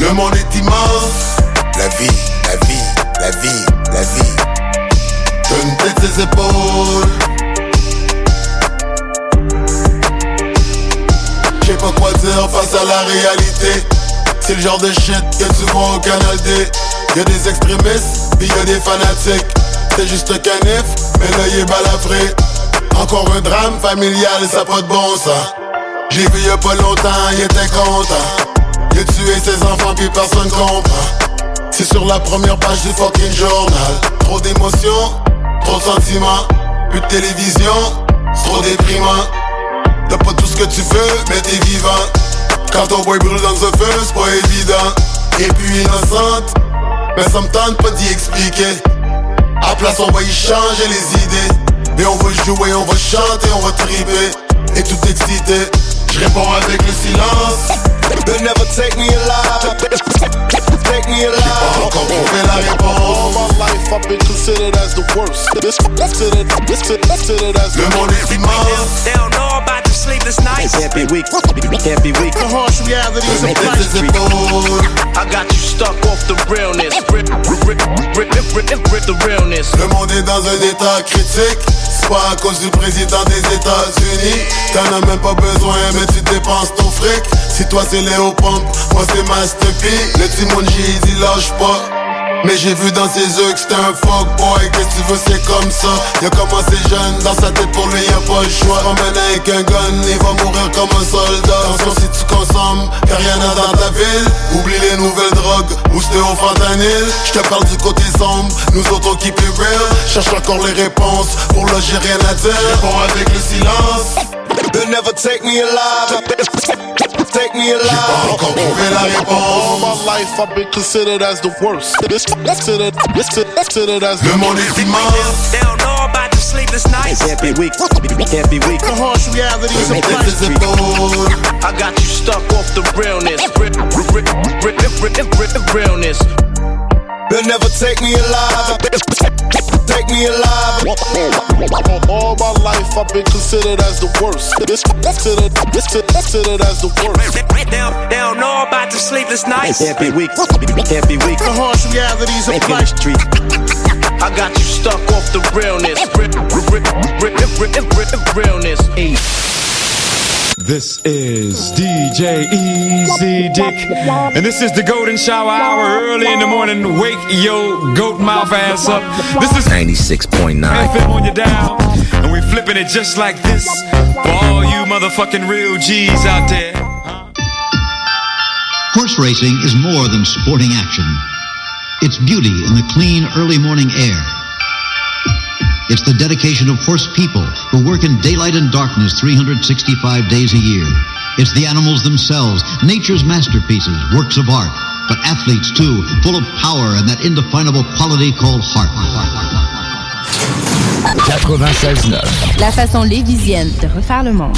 Le monde est immense. La vie, la vie, la vie, la vie. Donne tête ses épaules. Je sais pas quoi dire face à la réalité. C'est le genre de shit que tu vois au Canal D. Y'a des extrémistes, puis y'a des fanatiques. C'est juste un canif, mais l'œil est balafré. Encore un drame familial, ça pas de bon sens. J'ai vu y'a pas longtemps, il était content. A tué ses enfants, puis personne comprend. C'est sur la première page du fucking journal. Trop d'émotions, trop de sentiments. Plus de télévision, trop déprimant. T'as pas tout ce que tu veux, mais t'es vivant. Quand ton boy brûle dans un feu, c'est pas évident. Et puis innocente, mais ça me tente pas d'y expliquer. À place, on va y changer les idées. Et on va jouer, on va chanter, on va triper. Et tout excité, je réponds avec le silence. They'll never take me alive. Take me alive. J'ai pas encore trouvé la réponse. All my life I've been considered as the worst. This considered, this considered as Le monde est immense. They don't know about the sleepless nights. Can't be weak. Can't be weak. The harsh realities of Tête ses life. épaules. I got you stuck off the realness. Rip, rip, rip, rip, rip, rip, rip the realness. Le monde est dans un état critique. C'est pas à cause du président des États-Unis. T'en as même pas besoin, mais tu dépenses ton fric. Si toi c'est Léo moi c'est Master P. Le Timon G, il lâche pas. Mais j'ai vu dans ses yeux que c'était un fuck boy Qu'est-ce que tu veux c'est comme ça. Il a commencé jeune, dans sa tête pour lui y a pas le choix. Emmène avec un gun, il va mourir comme un soldat. Attention si tu consommes, car rien n'a dans ta ville. Oublie les nouvelles drogues, boosté au fentanyl. Je te parle du côté sombre, nous autres keep it real. Cherche encore les réponses, pour là j'ai rien à dire. Réponds avec le silence They'll never take me alive. Take me alive. J'ai pas encore trouvé All my life I've been considered as the worst. This considered, this considered as Le monde est immense They don't know about the sleepless nights. Can't be weak. Can't be weak. The harsh realities of Tête life. ses épaules I got you stuck off the realness. The realness. They'll never take me alive. Take me alive. All my life I've been considered as the worst. This considered, this considered as the worst. They don't, they don't know about the sleepless nights. Can't be weak. Can't be weak. The harsh realities of life. street. I got you stuck off the realness. Rip, rip, This is DJ Easy Dick, and this is the Golden Shower Hour early in the morning. Wake your goat mouth ass up. This is 96.9. FM on your dial, and we flipping it just like this for all you motherfucking real G's out there. Horse racing is more than sporting action. It's beauty in the clean early morning air. It's the dedication of horse people who work in daylight and darkness 365 days a year. It's the animals themselves, nature's masterpieces, works of art, but athletes too, full of power and that indefinable quality called heart. 96.9. La façon lévisienne de refaire le monde.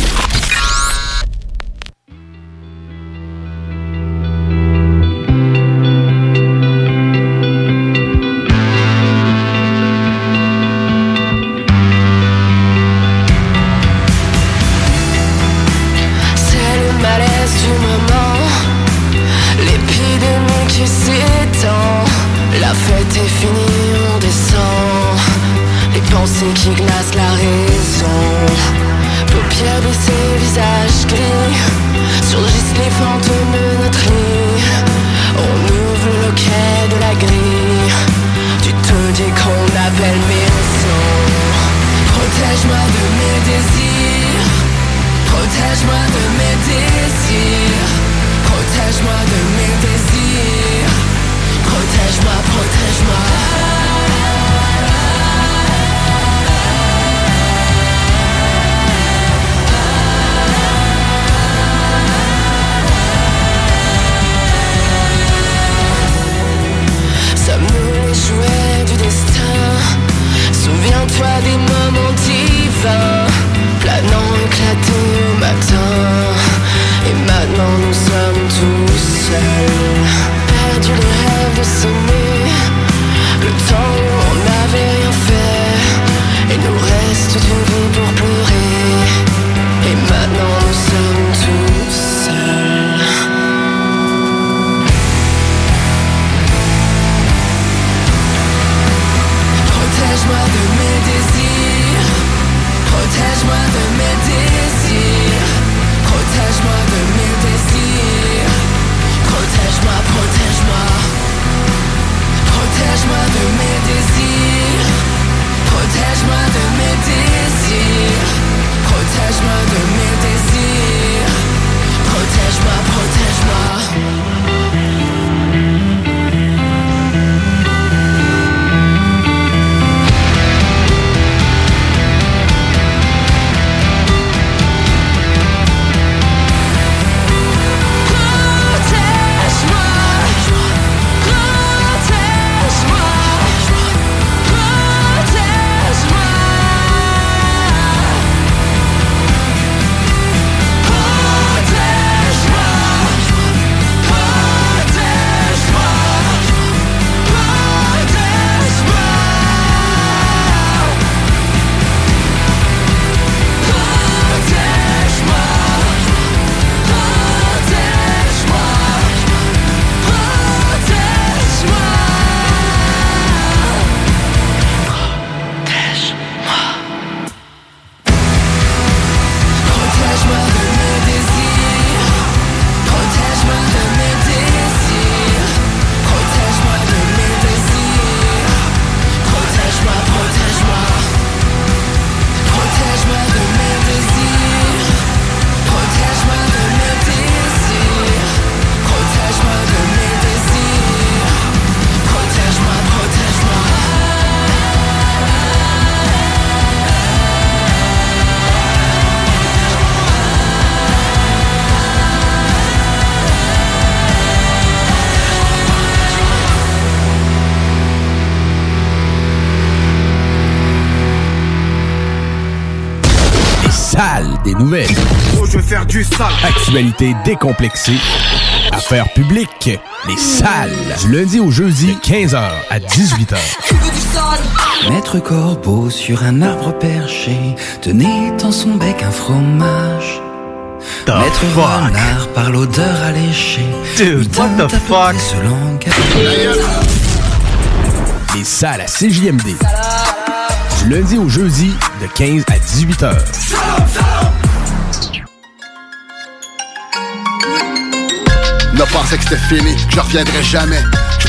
Faire du sale. Actualité décomplexée. Affaires publiques. Les salles. Du lundi au jeudi, 15h à 18h. Maître Corbeau sur un arbre perché tenait dans son bec un fromage. The Maître fuck? Renard par l'odeur alléchée. Dude, what the fuck? Les salles à CJMD. Du lundi au jeudi, de 15 à 18h. Ne pensais que c'était fini, je reviendrai jamais.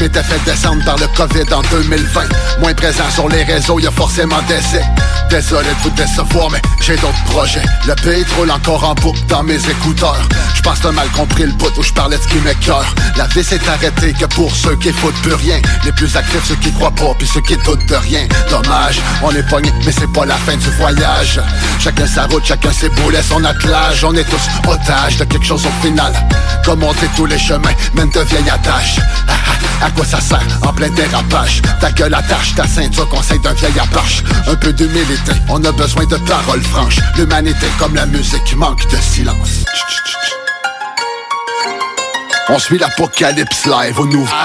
Je m'étais fait descendre par le COVID en 2020. Moins présent sur les réseaux, y a forcément décès. Désolé de vous décevoir, mais j'ai d'autres projets. Le pays roule encore en boucle dans mes écouteurs. Je pense t'as mal compris le bout où je parlais de ce qui m'écœure. La vie s'est arrêtée que pour ceux qui foutent plus rien. Les plus actifs, ceux qui croient pas, puis ceux qui doutent de rien. Dommage, on est pogné, mais c'est pas la fin du voyage. Chacun sa route, chacun ses boulets, son attelage. On est tous otages de quelque chose au final. Comme on tous les chemins mènent de vieilles attaches. Ah, ah, quoi ça sert? En plein dérapage Ta gueule attache, ta ceinture conseil d'un vieil apache. Un peu d'humilité, on a besoin de paroles franches. L'humanité comme la musique manque de silence. On suit l'apocalypse live au nouveau.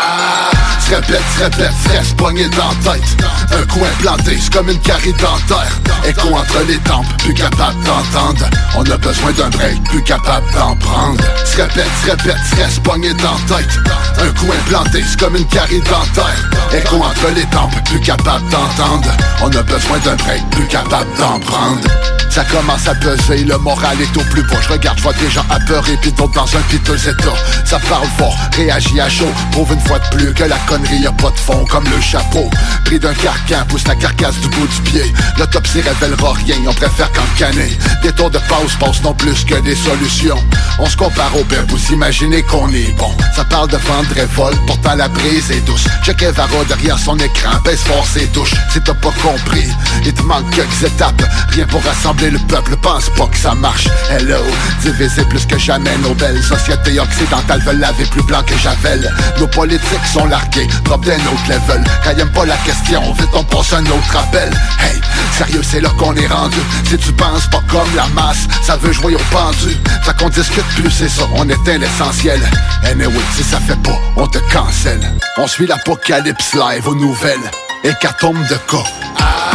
Se répète, se répète, se reste poigné dans la tête. Un coin planté, c'est comme une carie dentaire. Écho entre les tempes, plus capable d'entendre. On a besoin d'un break, plus capable d'en prendre. Se répète, se répète, se reste poigné dans la tête. Un coin planté, c'est comme une carie dentaire. Écho entre les tempes, plus capable d'entendre. On a besoin d'un break, plus capable d'en prendre. Ça commence à peser, le moral est au plus bas. Je regarde, je vois des gens apeurés, pis d'autres dans un piteux état. Ça parle fort, réagit à chaud. Prouve une fois de plus que la connerie a pas de fond, comme le chapeau. Pris d'un carcan, pousse la carcasse du bout du pied. L'autopsie révélera rien, on préfère cancaner. Des tours de pause passent non plus que des solutions. On se compare au bébé, vous imaginez qu'on est bon. Ça parle de vendre révolte, pourtant la brise est douce. Check Varro derrière son écran, baisse fort ses touches. Si t'as pas compris, il te manque quelques étapes. Rien pour rassembler le peuple, pense pas que ça marche. Hello, divisé plus que jamais, nos belles sociétés occidentales veulent laver plus blanc que Javel. Nos politiques sont largués, drop d'un autre level. Quand aiment pas la question, vite on passe un autre appel. Hey, sérieux, c'est là qu'on est rendu. Si tu penses pas comme la masse, ça veut jouer au pendu. Fait qu'on discute plus, c'est ça, on éteint l'essentiel. Anyway, si ça fait pas, on te cancelle. On suit l'apocalypse live aux nouvelles. Hécatombe de cas.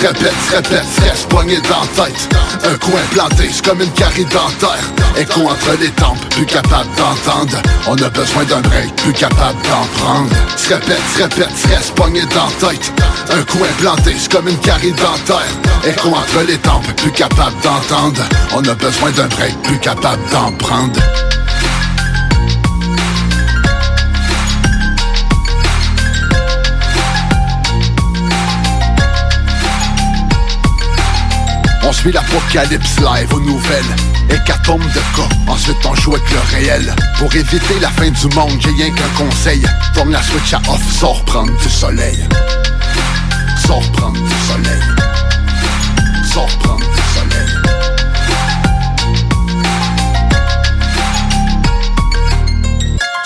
Se répète, se répète, se reste dans la tête. Un coin planté, c'est comme une carie dentaire. Écho entre les tempes, plus capable d'entendre. On a besoin d'un break, plus capable d'en prendre. Se répète, se répète, se reste dans la tête. Un coin planté, c'est comme une carie dentaire. Écho entre les tempes, plus capable d'entendre. On a besoin d'un break, plus capable d'en prendre On suit l'apocalypse live aux nouvelles. Hécatombe de cas, ensuite on joue avec le réel. Pour éviter la fin du monde, j'ai rien qu'un conseil. Tourne la switch à off, sors prendre du soleil. Sors prendre du soleil. Sors prendre du soleil.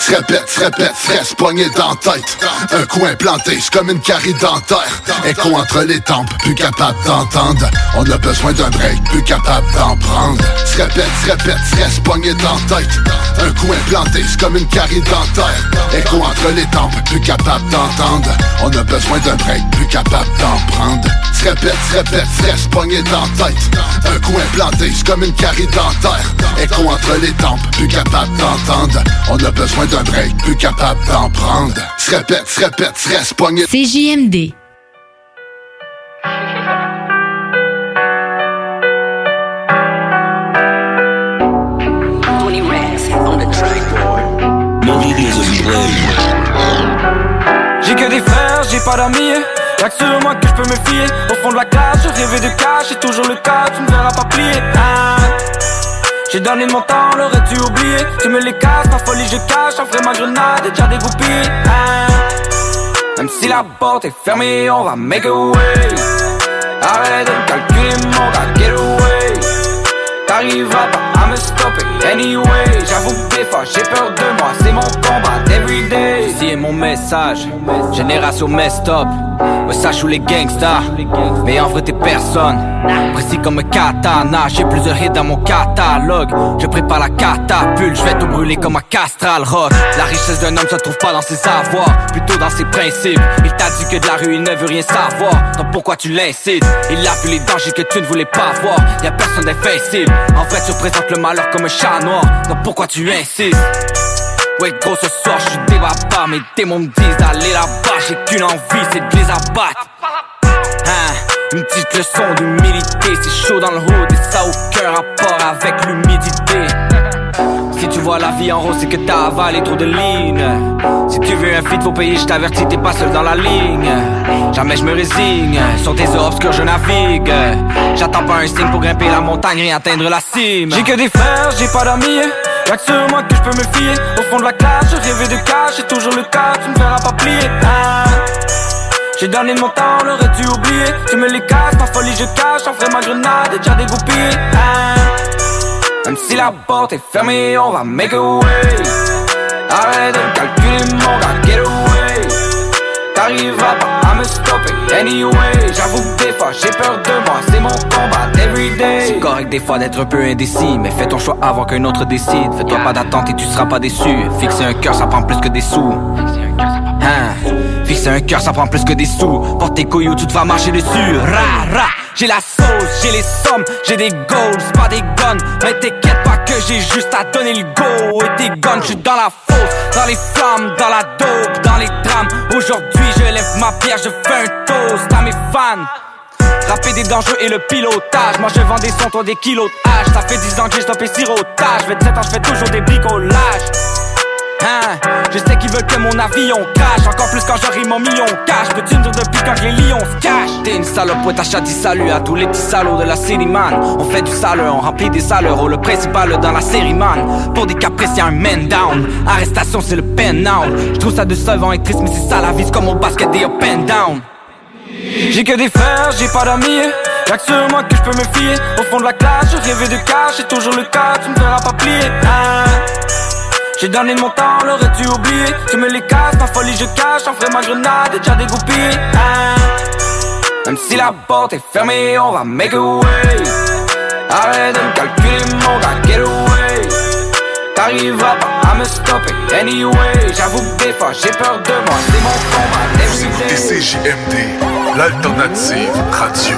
Se répète, se répète, poigné dans tête. Un coin planté, c'est comme une carie dentaire. Écho entre les tempes, plus capable d'entendre. On a besoin d'un break, plus capable d'en prendre. Se répète, se répète, se poigné dans tête. Un coin planté, c'est comme une carie dentaire. Écho entre les tempes, plus capable d'entendre. On a besoin d'un break, plus capable d'en prendre. Se répète, se répète, se poigné dans tête. Un coin planté, c'est comme une carie dentaire. Écho entre les tempes, plus capable d'entendre. On a besoin break, plus capable d'en prendre. Se répète, se répète, se reste poigné CJMD. J'ai que des frères, j'ai pas d'amis. Y'a que sur moi que je peux me fier. Au fond de la cage, je rêvais de cash. C'est toujours le cas, tu me verras pas plier. Hein. J'ai donné mon temps, l'aurais-tu oublié Tu me les casses, ma folie je cache Après ma grenade est déjà dégoupillée hein. Même si la porte est fermée, on va make a way. Arrête de me calculer mon gars, get away. T'arriveras pas à me stopper anyway. J'avoue que des fois j'ai peur de moi, c'est mon combat everyday Mon message. Génération messed up. Ouais, ça joue les gangsters. Mais en vrai, t'es personne. Précis comme un katana. J'ai plusieurs hits dans mon catalogue. Je prépare la catapulte. Je vais tout brûler comme un castral rock. La richesse d'un homme se trouve pas dans ses avoirs, plutôt dans ses principes. Il t'a dit que de la rue, il ne veut rien savoir. Donc pourquoi tu l'incites? Il a vu les dangers que tu ne voulais pas voir. Y a personne d'invincible. En vrai, tu représentes le malheur comme un chat noir. Donc pourquoi tu insistes? Ouais gros ce soir je débat Mes démons me disent d'aller là-bas J'ai qu'une envie c'est de les abattre hein, Une petite leçon d'humilité C'est chaud dans le hood et ça aucun rapport avec l'humidité si tu vois la vie en rose, c'est que t'as avalé trop de lignes. Si tu veux un feat, faut payer, je t'avertis, t'es pas seul dans la ligne. Jamais je me résigne, sur des eaux obscures je navigue. J'attends pas un signe pour grimper la montagne et atteindre la cime. J'ai que des frères, j'ai pas d'amis. Y'a que sur moi que je peux me fier. Au fond de la classe, je rêvais de cash, c'est toujours le cas, tu me verras pas plier. Ah. J'ai donné mon temps, l'aurais-tu oublié Tu me les casses, ma folie je cache, en vrai ma grenade est déjà dégoupillée. Ah. Même si la porte est fermée, on va make a way. Arrête de calculer mon gars, get away. T'arriveras pas à me anyway. J'avoue que des fois j'ai peur de moi, c'est mon combat everyday. C'est correct des fois d'être un peu indécis, mais fais ton choix avant qu'un autre décide. Fais-toi pas d'attente et tu seras pas déçu. Fixer un cœur, ça prend plus que des sous. Hein? Fixer un cœur, ça prend plus que des sous. Porte tes couilles ou tu te vas marcher dessus. Ra, ra. J'ai la sauce, j'ai les sommes, j'ai des goals, pas des guns. Mais pas j'ai juste à donner le go. Et tes guns, j'suis dans la fosse, dans les flammes, dans la dope, dans les drames. Aujourd'hui, je lève ma pierre, je fais un toast à mes fans. Rapper des dangers et le pilotage. Moi je vends des sons, toi des kilos de hache. Ça fait 10 ans que j'ai stoppé sirotage. 27 ans, je fais toujours des bricolages. Hein? Je sais qu'ils veulent que mon avion crache Encore plus quand j'aurai mon million cash. Peux-tu me dire depuis quand les lions se cachent? T'es une salope, ouais t'as dit salut à tous les petits salauds de la série man. On fait du sale, on remplit des saleurs. Oh le principal dans la série man. Pour des caprices y'a un man down. Arrestation c'est le pen Je trouve ça de savant et triste mais c'est ça la vie. Comme au basket des up and down. J'ai que des frères, j'ai pas d'amis. Y'a que sur moi que je peux me fier. Au fond de la classe, je rêvais de cash. C'est toujours le cas, tu me verras pas plier. Hein? J'ai donné mon temps, l'aurais-tu oublié? Tu me les casses, ma folie je cache En vrai ma grenade déjà dégoupillée. Hein? Même si la porte est fermée, on va make a way. Arrête de me calculer mon gars, get away. T'arriveras pas à me stopper anyway. J'avoue que des fois j'ai peur de moi, c'est mon combat Vous écoutez CJMD, l'alternative radio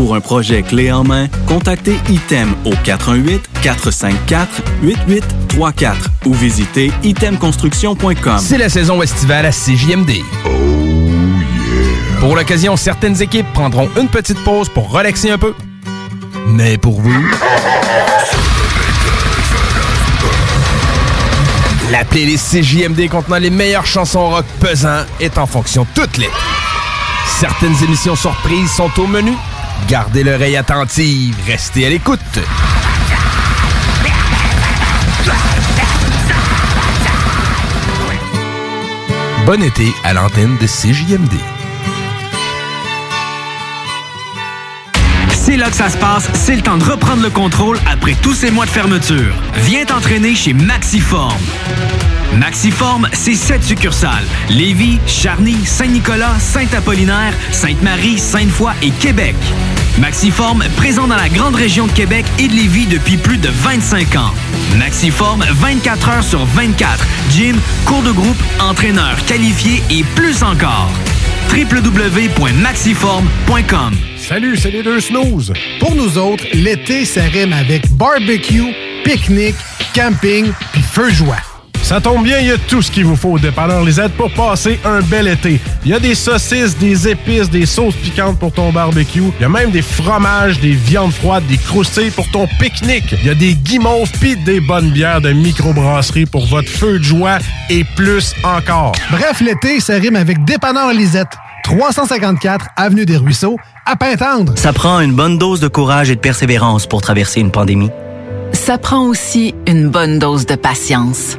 Pour un projet clé en main, contactez ITEM au 418-454-8834 ou visitez itemconstruction.com. C'est la saison estivale à CJMD. Pour l'occasion, certaines équipes prendront une petite pause pour relaxer un peu. Mais pour vous... La playlist CJMD contenant les meilleures chansons rock pesant est en fonction toutes les. Certaines émissions surprises sont au menu. Gardez l'oreille attentive, restez à l'écoute. Bon été à l'antenne de CJMD. C'est là que ça se passe, c'est le temps de reprendre le contrôle après tous ces mois de fermeture. Viens t'entraîner chez Maxiform. Maxiform, c'est sept succursales. Lévis, Charny, Saint-Nicolas, Saint-Apollinaire, Sainte-Marie, Sainte-Foy et Québec. Maxiform, présent dans la grande région de Québec et de Lévis depuis plus de 25 ans. Maxiform, 24 heures sur 24. Gym, cours de groupe, entraîneur qualifié et plus encore. www.maxiform.com Salut, c'est les deux snooze. Pour nous autres, l'été, ça rime avec barbecue, pique-nique, camping puis feu joie. Ça tombe bien, il y a tout ce qu'il vous faut au dépanneur Lisette pour passer un bel été. Il y a des saucisses, des épices, des sauces piquantes pour ton barbecue. Il y a même des fromages, des viandes froides, des croustilles pour ton pique-nique. Il y a des guimauves pis des bonnes bières de microbrasserie pour votre feu de joie et plus encore. Bref, l'été, ça rime avec dépanneur Lisette. 354 Avenue des Ruisseaux, à Pintendre. Ça prend une bonne dose de courage et de persévérance pour traverser une pandémie. Ça prend aussi une bonne dose de patience,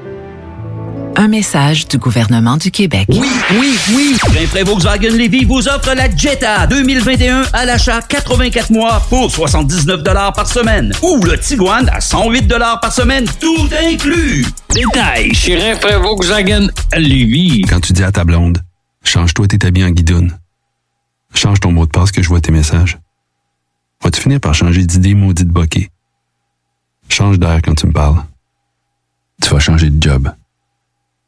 Un message du gouvernement du Québec. Oui, oui, oui! Rainfray Volkswagen Levy vous offre la Jetta 2021 à l'achat 84 mois pour 79 par semaine. Ou le Tiguan à 108 par semaine, tout inclus. Détail chez Rainfray Volkswagen Levy. Quand tu dis à ta blonde, change-toi tes habits en guidoune. Change ton mot de passe que je vois tes messages. Vas-tu finir par changer d'idée maudite bokeh? Change d'air quand tu me parles. Tu vas changer de job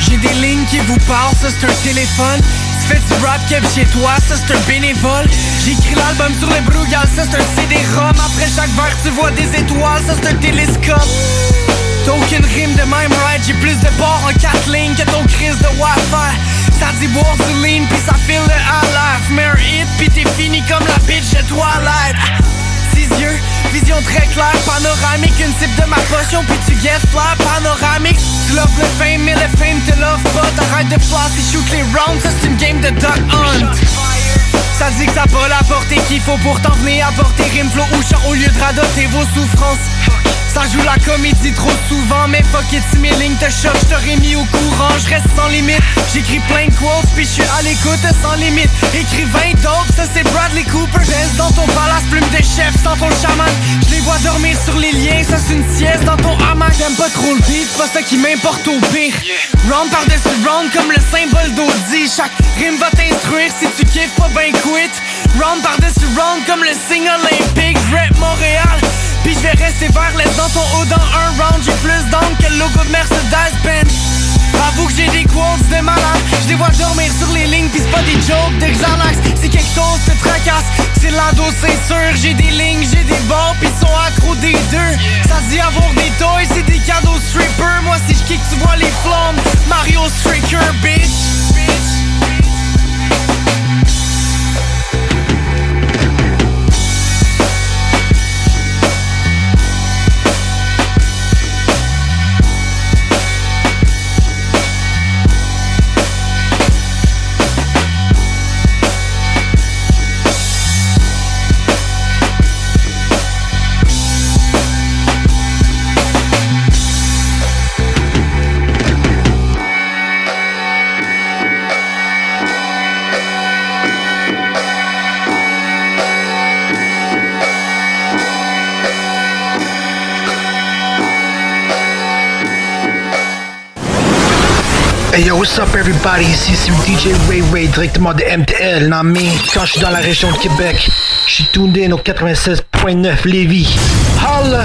J'ai des lignes qui vous parlent, ça c'est un téléphone. Tu fais du rap kev chez toi, ça c'est un bénévole. J'écris l'album sur le brouillard, ça c'est un CD-ROM. Après chaque verre, tu vois des étoiles, ça c'est un télescope. T'as rime de même ride, j'ai plus de bord en 4 lignes que ton crise de Wi-Fi. Ça dit boire du lean, pis ça file le high life. Un hit, pis t'es fini comme la bitch de Twilight. Vision très claire, panoramique, une type de ma potion, puis tu get fly, panoramique. Tu love le fame, mais le fame te love pas. T'arrêtes de et shoot les rounds, c'est une game de duck hunt. Ça dit que ça va la portée qu'il faut pour t'en venir apporter rime flow ou chant au lieu de radoter vos souffrances. Ça joue la comédie trop souvent, mais fuck it si mes lignes te choquent, j't'aurais mis au courant, je reste sans limite. J'écris plein de quotes, puis je suis à l'écoute sans limite. Écrivain dope, ça c'est Bradley Cooper. Dans ton palace, plume de chef, sans ton chaman. Je les vois dormir sur les liens, ça c'est une sieste dans ton hamac. J'aime pas trop le beat, pas ça qui m'importe au pire. Round par-dessus round comme le symbole d'Audi. Chaque rime va t'instruire si tu kiffes pas ben quit. Round par-dessus round comme le signe olympique. Rap Montréal. Puis je vais rester vers l'est dans ton haut dans un round J'ai plus d'âme que le logo de Mercedes-Benz. Avoue que j'ai des quotes de malade Je les vois dormir sur les lignes Pis c'est pas des jokes de Xanax. Si quelque chose te tracasse. C'est l'ado c'est sûr J'ai des lignes, j'ai des bords Pis sont accros des deux. Ça dit avoir des toys C'est des cadeaux stripper. Moi si je kick tu vois les flammes. Mario Striker bitch Yo, what's up everybody? Ici c'est DJ Ray Ray directement de MTL, non quand je suis dans la région de Québec, je suis tourné au 96.9 Lévis. Holla!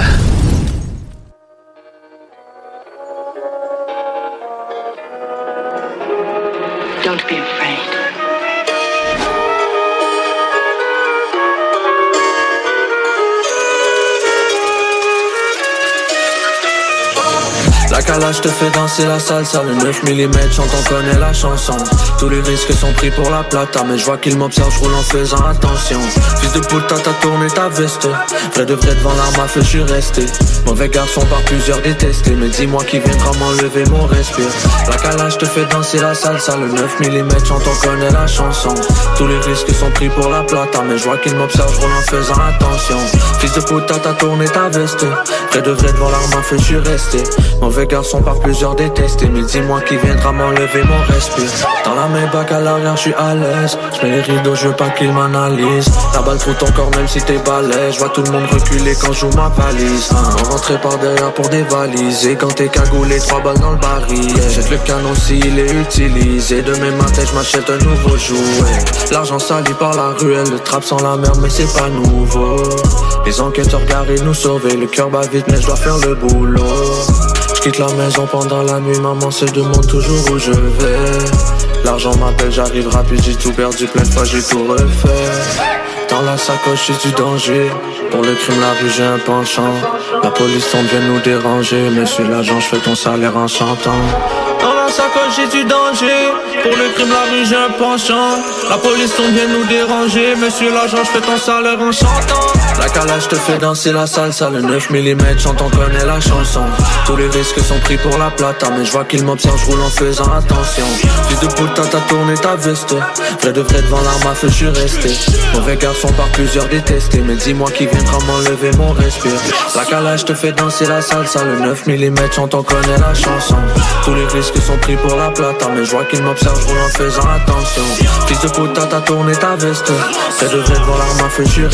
La calage te fait danser la salsa, le 9 mm, j'entends connaît la chanson. Tous les risques sont pris pour la plata, mais je vois qu'il m'observe, je roule en faisant attention. Fils de puta, t'as tourné ta veste. Vrai de vrai devant l'arme à feu, je suis resté. Mauvais garçon par plusieurs détestés, mais dis-moi qui viendra m'enlever mon respire. La calage te fait danser la salsa, le 9 mm, j'entends connaît la chanson. Tous les risques sont pris pour la plata, mais je vois qu'il m'observe, je roule en faisant attention. Fils de puta, t'as tourné ta veste. Vrai de vrai devant l'arme à feu, je suis resté. Mauvais garçon par plusieurs détestés Mais dis-moi qui viendra m'enlever mon respire. Dans la Maybach à l'arrière je suis à l'aise. Je mets les rideaux je veux pas qu'ils m'analysent. La balle fout encore même si t'es balèze. Je vois tout le monde reculer quand je joue ma valise. Hein. On rentrait par derrière pour des valises. Et quand t'es cagoulé trois balles dans le baril. Jette le canon s'il est utilisé. Demain matin je m'achète un nouveau jouet. L'argent sali par la ruelle. Le trap sans la merde mais c'est pas nouveau. Les enquêteurs garés nous sauver Le cœur bat vite mais je dois faire le boulot quitte la maison pendant la nuit, maman se demande toujours où je vais. L'argent m'appelle, j'arrive rapide, j'ai tout perdu plein de fois, j'ai tout refait. Dans la sacoche, j'ai du danger. Pour le crime, la rue, j'ai un penchant. La police tombe vient nous déranger. Monsieur l'agent, je fais ton salaire en chantant. Dans la sacoche, j'ai du danger. Pour le crime, la rue, j'ai un penchant. La police tombe vient nous déranger. Monsieur l'agent, je fais ton salaire en chantant. La calage te fait danser la salsa, le 9 mm, j'entends connaît la chanson. Tous les risques sont pris pour la plata, mais je vois qu'il m'observe, je roule en faisant attention. Fils de putain, t'as tourné ta veste. Vrai de vrai devant l'arme à feu, je suis resté. Mauvais garçon par plusieurs détestés, mais dis-moi qui viendra m'enlever mon respire. La calage te fait danser la salsa, le 9 mm, j'entends connaît la chanson. Tous les risques sont pris pour la plata, mais je vois qu'il m'observe, je roule en faisant attention. Fils de putain, t'as tourné ta veste. Vrai de vrai devant l'arme à feu, je suis.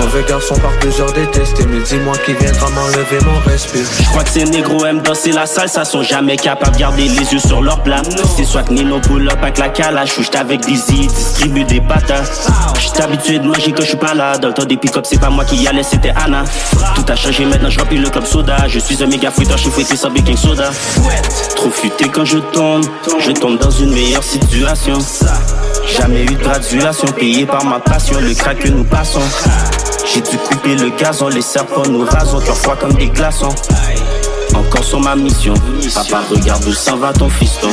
Mauvais garçon par plusieurs détestés Mais dis-moi qui viendra m'enlever mon respire Je crois que ces négros aiment danser la salsa Sont jamais capables de garder les yeux sur leur plat C'est soit Nino pull up avec la calage J'suis avec Dizzy, distribue des patates. J'suis habitué de manger quand j'suis pas là Dans le temps des pick-up c'est pas moi qui y allais c'était Anna. Tout a changé maintenant je remplis le club soda. Je suis un méga fouetteur, j'suis fouetté sans baking soda. Trop futé quand je tombe. Je tombe dans une meilleure situation. Jamais eu de graduation payée par ma passion. Le crack que nous passons. J'ai dû couper le gazon, les serpents nous rasons, trois fois comme des glaçons. Encore sur ma mission, papa regarde où s'en va ton fiston.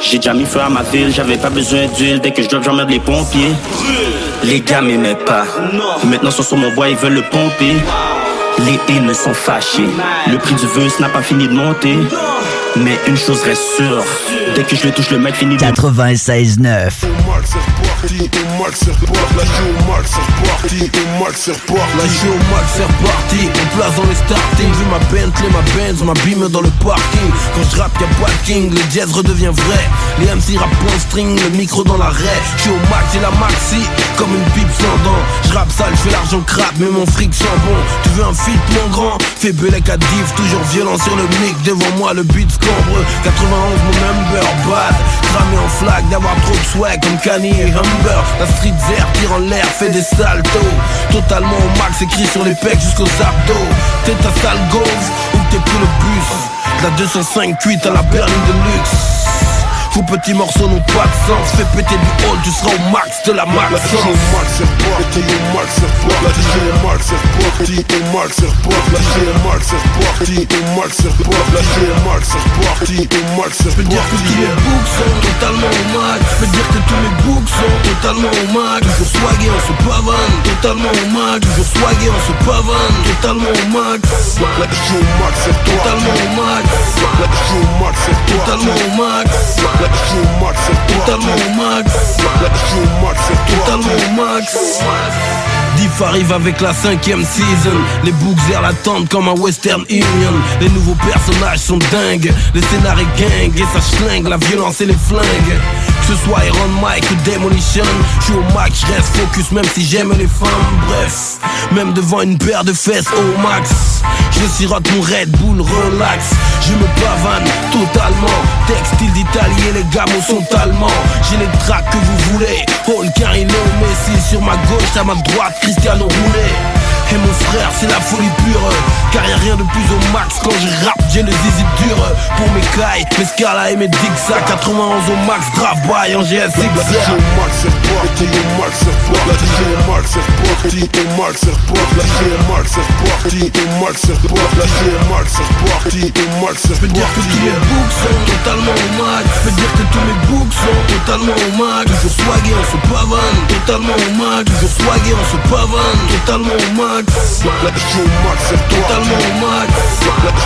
J'ai déjà mis feu à ma ville, j'avais pas besoin d'huile, dès que je drop j'emmerde les pompiers. Les gars m'aimaient pas, maintenant sont sur mon bois, ils veulent le pomper. Les haines sont fâchés, le prix du vœu n'a pas fini de monter. Mais une chose reste sûre, dès que je le touche le mec finit de 96.9 au max c'est reparti, la joue au max c'est reparti, au max c'est reparti. La au max c'est reparti, on place dans les starting. Vu ma Bentley, ma Benz, ma bime dans le parking. Quand je rappe y'a pas de king, le jazz redevient vrai. Les MC rap point string, le micro dans la raie. Je au max et la maxi, comme une pipe sans dents. Je rappe sale, je fais l'argent crap, mais mon fric sent bon. Tu veux un feat mon grand? Fais belek à div, toujours violent sur le mic. Devant moi le beat scambre 91 mon number bad. Cramé en flag d'avoir trop de swag comme Kanye et Humber. La street vert tire en l'air, fait des saltos. Totalement au max, écrit sur les pecs jusqu'aux abdos. T'es ta sale gauve ou t'es pris le bus? La 205 cuite à la berline de luxe. Vos petits morceaux n'ont pas de sens Fais péter du hall, tu seras au max de la max au max au max reparti La DJ au max c'est reparti, au max reparti La DJ au max au reparti La DJ au max au max Je peux dire que tous mes books sont totalement au max Je peux dire que tous mes books sont totalement au max Toujours swagué, on se pavane Totalement au max Toujours swagué, on se pavane Totalement au max La DJ au max reparti Totalement au max La DJ au max c'est reparti Totalement au max La DJ au max reparti Totalement au max La DJ au max c'est reparti Totalement au max us. Diff arrive avec la cinquième season. Les books l'attente comme un Western Union. Les nouveaux personnages sont dingues. Les scénarios gang et ça schlingue. La violence et les flingues. Que ce soit Iron Mike ou Demolition Je suis au max, je reste focus même si j'aime les femmes. Bref, même devant une paire de fesses au max Je sirote mon Red Bull relax. Je me pavane totalement. Textile d'Italie et les gamos sont allemands. J'ai les tracks que vous voulez. Holker il est au Messi sur ma gauche À ma droite Cristiano et mon frère c'est la folie pure. Car y'a rien de plus au max quand je rappe J'ai le zizi dur. Pour mes cailles Mes Scala et mes Dixa 91 au max by en GS au max c'est reparti Au max c'est reparti La DJ au max c'est reparti Au max c'est reparti La DJ au max c'est reparti Au max c'est reparti La DJ au max c'est reparti Au max c'est Je peux dire que tous mes books sont totalement au max. Je peux dire que tous mes books sont totalement au max. Toujours swagué on se pavane Totalement au max. Toujours swagué on se pavane Totalement au max La DJ au max Totalement au max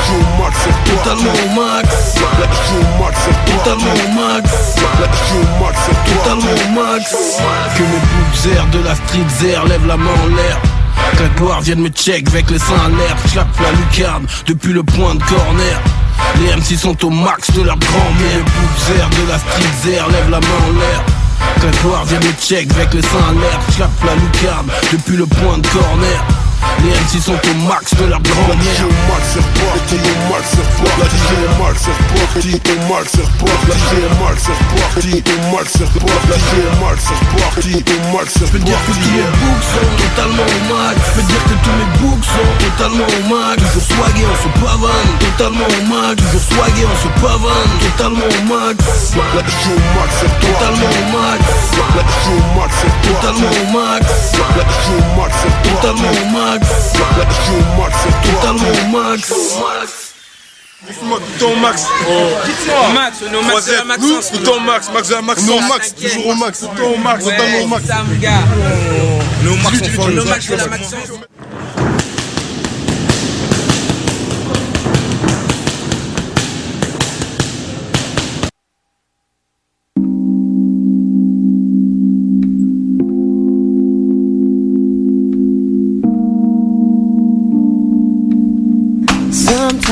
au max Totalement au max au max Totalement au max au max c'est reparti Totalement au max Que mes air de la street air Lève la main en l'air. Que la gloire vienne me check avec les seins à l'air. Clap la lucarne depuis le point de corner. Les MC sont au max de leur grand-mère. Les de la street air Lève la main en l'air que la gloire vienne me check avec les seins à l'air Clap la lucarne depuis le point de corner les MC sont au max de leur grand-mère au max c'est reparti Au max c'est reparti La DJ au max c'est reparti Au max c'est reparti La DJ au max c'est reparti Au max c'est reparti La DJ au max c'est reparti Au max c'est Je peux dire que tous mes books sont totalement au max Je peux dire que tous mes books sont totalement au max Toujours swagué on se pavane Totalement au max Toujours swagué on se pavane Totalement au max La DJ au max c'est reparti Totalement au max La DJ au max c'est reparti Totalement au max La DJ au max c'est reparti Totalement au max max Totalement au max Ton max Au max, on est au max de la Maxence. Nous, ton max, max de la max. Non, max, toujours au max. Ton max, totalement au max. Au max, On est au max de la Maxence.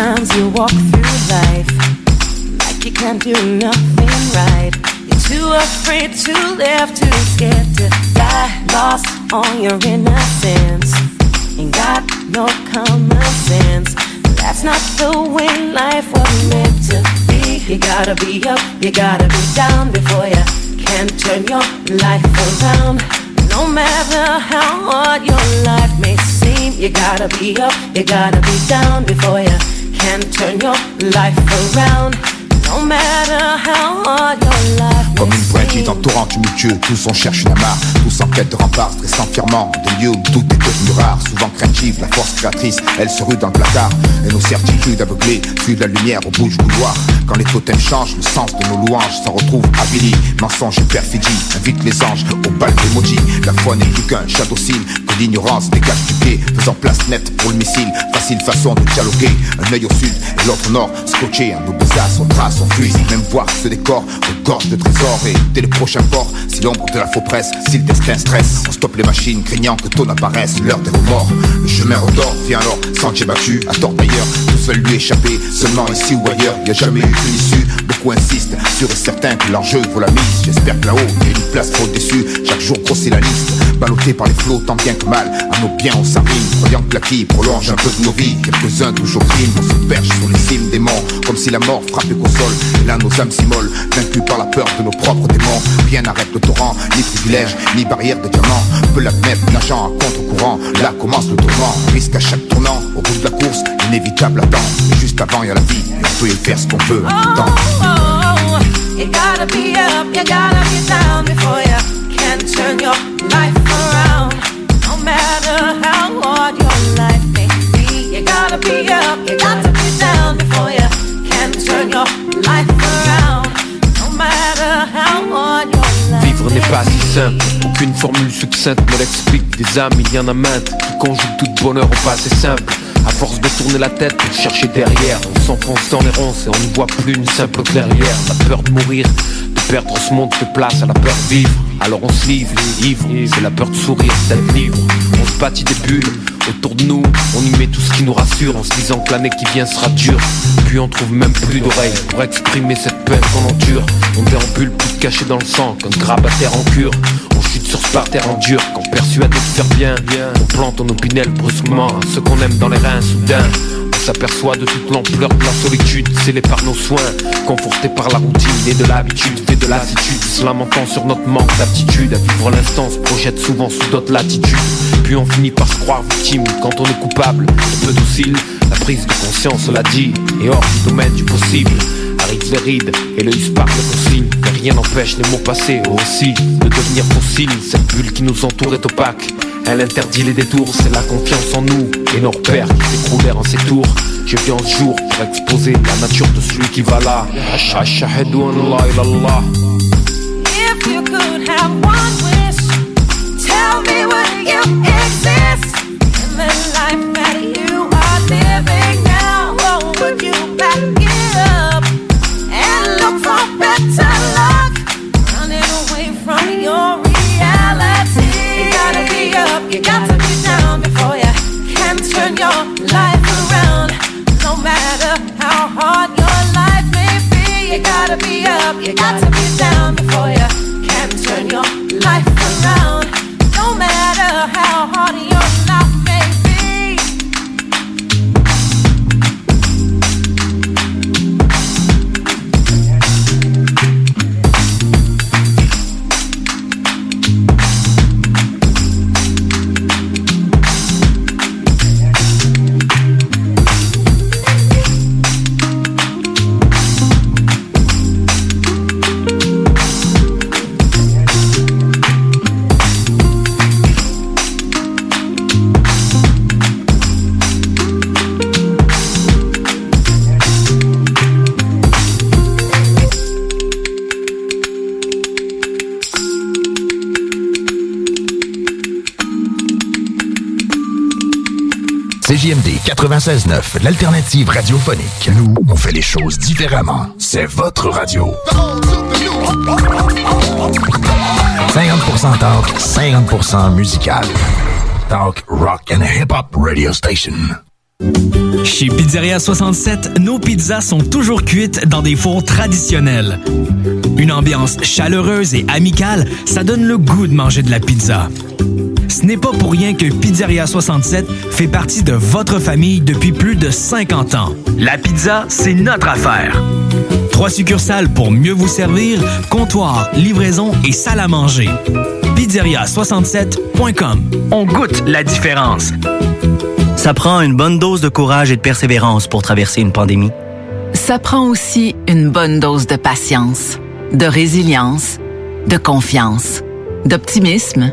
Sometimes you walk through life like you can't do nothing right. You're too afraid to live, too scared to die. Lost on your innocence. Ain't got no common sense. That's not the way life was meant to be. You gotta be up, you gotta be down before you can turn your life around. No matter how hard your life may seem, you gotta be up, you gotta be down before you can turn your life around. No matter how hard your life may Comme une brindille dans torrent tumultueux, tous on cherche une amarre, tous en quête de rempart, stressant fièrement, de lieux où tout est devenu rare, souvent craintive, la force créatrice, elle se rue dans le placard, et nos certitudes aveuglées suivent la lumière au bout du couloir. Quand les totems changent, le sens de nos louanges s'en retrouve avili, mensonge et perfidie, invite les anges au bal d'emoji, la foi n'est plus qu'un shadow signe, que l'ignorance dégage du pied, faisant place nette pour le missile, facile façon de dialoguer, un œil au sud et l'autre au nord, scotché, un double as, on trace, on fuit, même voir ce décor, regorge de trésors, et dès le prochain port, si l'ombre de la faux presse, si le destin stresse, on stoppe les machines, craignant que ton apparaisse, l'heure des remords, le chemin redort, vient alors, sentier battu, à tort d'ailleurs, tous veulent lui échapper, seulement ici ou ailleurs, y a jamais eu une issue, beaucoup insistent, sûr et certain que l'enjeu vaut la mise, j'espère que là-haut, y a une place trop déçue, chaque jour grossit la liste, ballotté par les flots, tant bien que mal, à nos biens on s'arrive, croyant que la qui prolonge un peu de nos vies, quelques-uns toujours crime, on se perche sur les cimes des monts, comme si la mort frappait qu'au sol, et là nos âmes s'immolent, vaincus par la peur de nos propres démons, rien n'arrête le torrent, ni privilège, ni barrière de diamant, peut l'admettre, nageant à contre-courant, là commence le tourment, risque à chaque tournant, au bout de la course, inévitable attend, juste avant y a la vie, et on peut y faire ce qu'on you can turn your life around. No matter how hard your life may be, you gotta be up, you gotta be down before you can turn your life around. No matter how hard your life Vivre n'est pas si simple, aucune formule succincte me l'explique. Des âmes, il y en a maintes qui conjuguent tout bonheur au passé simple. À force de tourner la tête pour chercher derrière, on s'enfonce dans les ronces et on ne voit plus une simple clairière. La peur de mourir, de perdre ce monde fait place à la peur de vivre. Alors on se livre, ivre, c'est la peur de sourire, d'être libre. On se bâtit des bulles autour de nous, on y met tout ce qui nous rassure en se disant que l'année qui vient sera dure. Puis on trouve même plus d'oreilles pour exprimer cette peine qu'on endure. On déambule plus caché dans le sang qu'un grabataire en cure. On chute sur ce parterre en dur quand persuadé de faire bien. On plante en opinel brusquement ce qu'on aime dans les reins soudain. S'aperçoit de toute l'ampleur de la solitude, scellée par nos soins, conforté par la routine et de l'habitude, fait de lassitude, se lamentant sur notre manque d'aptitude. À vivre l'instant, se projette souvent sous d'autres latitudes. Puis on finit par se croire victime quand on est coupable, un peu docile, la prise de conscience l'a dit, et hors du domaine du possible. Arrive les rides et le parle de consigne. Mais rien n'empêche les mots passés aussi De devenir fossiles Cette bulle qui nous entoure est opaque Elle interdit les détours C'est la confiance en nous Et nos repères qui s'écroulèrent en ces tours. Je viens ce jour pour exposer La nature de celui qui va là up, you got to be down before you 96.9, l'alternative radiophonique. Nous, on fait les choses différemment. C'est votre radio. 50% talk, 50% musical. Talk, rock and hip-hop radio station. Chez Pizzeria 67, nos pizzas sont toujours cuites dans des fours traditionnels. Une ambiance chaleureuse et amicale, ça donne le goût de manger de la pizza. Ce n'est pas pour rien que Pizzeria 67 fait partie de votre famille depuis plus de 50 ans. La pizza, c'est notre affaire. Trois succursales pour mieux vous servir, comptoir, livraison et salle à manger. Pizzeria67.com. On goûte la différence. Ça prend une bonne dose de courage et de persévérance pour traverser une pandémie. Ça prend aussi une bonne dose de patience, de résilience, de confiance, d'optimisme,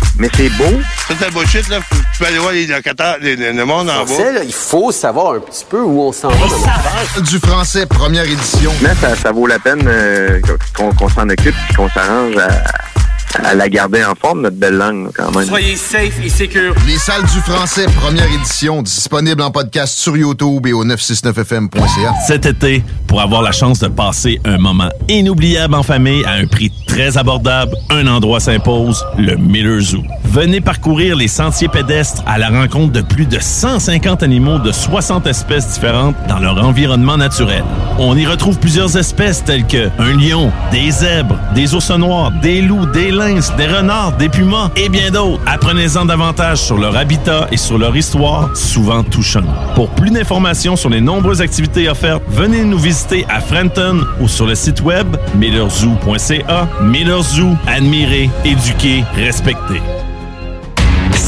mais c'est beau. Ça, c'est la bullshit, là. Tu peux aller voir les locataires, les- les- le monde en bas. là, il faut savoir un petit peu où on s'en va. dans. Du français, première édition. Mais ça, ça vaut la peine euh, qu'on qu'on s'en occupe et qu'on s'arrange à, à la garder en forme, notre belle langue, quand même. Soyez safe et secure. Les salles du français, première édition, disponible en podcast sur YouTube et au 969fm.ca. Cet été, pour avoir la chance de passer un moment inoubliable en famille à un prix très abordable, un endroit s'impose, le Miller Zoo. Venez parcourir les sentiers pédestres à la rencontre de plus de 150 animaux de 60 espèces différentes dans leur environnement naturel. On y retrouve plusieurs espèces telles que un lion, des zèbres, des ours noirs, des loups, des des renards, des pumas et bien d'autres. Apprenez-en davantage sur leur habitat et sur leur histoire, souvent touchante. Pour plus d'informations sur les nombreuses activités offertes, venez nous visiter à Frenton ou sur le site web millerzoo.ca. Miller Zoo, admirer, éduquer, respecter.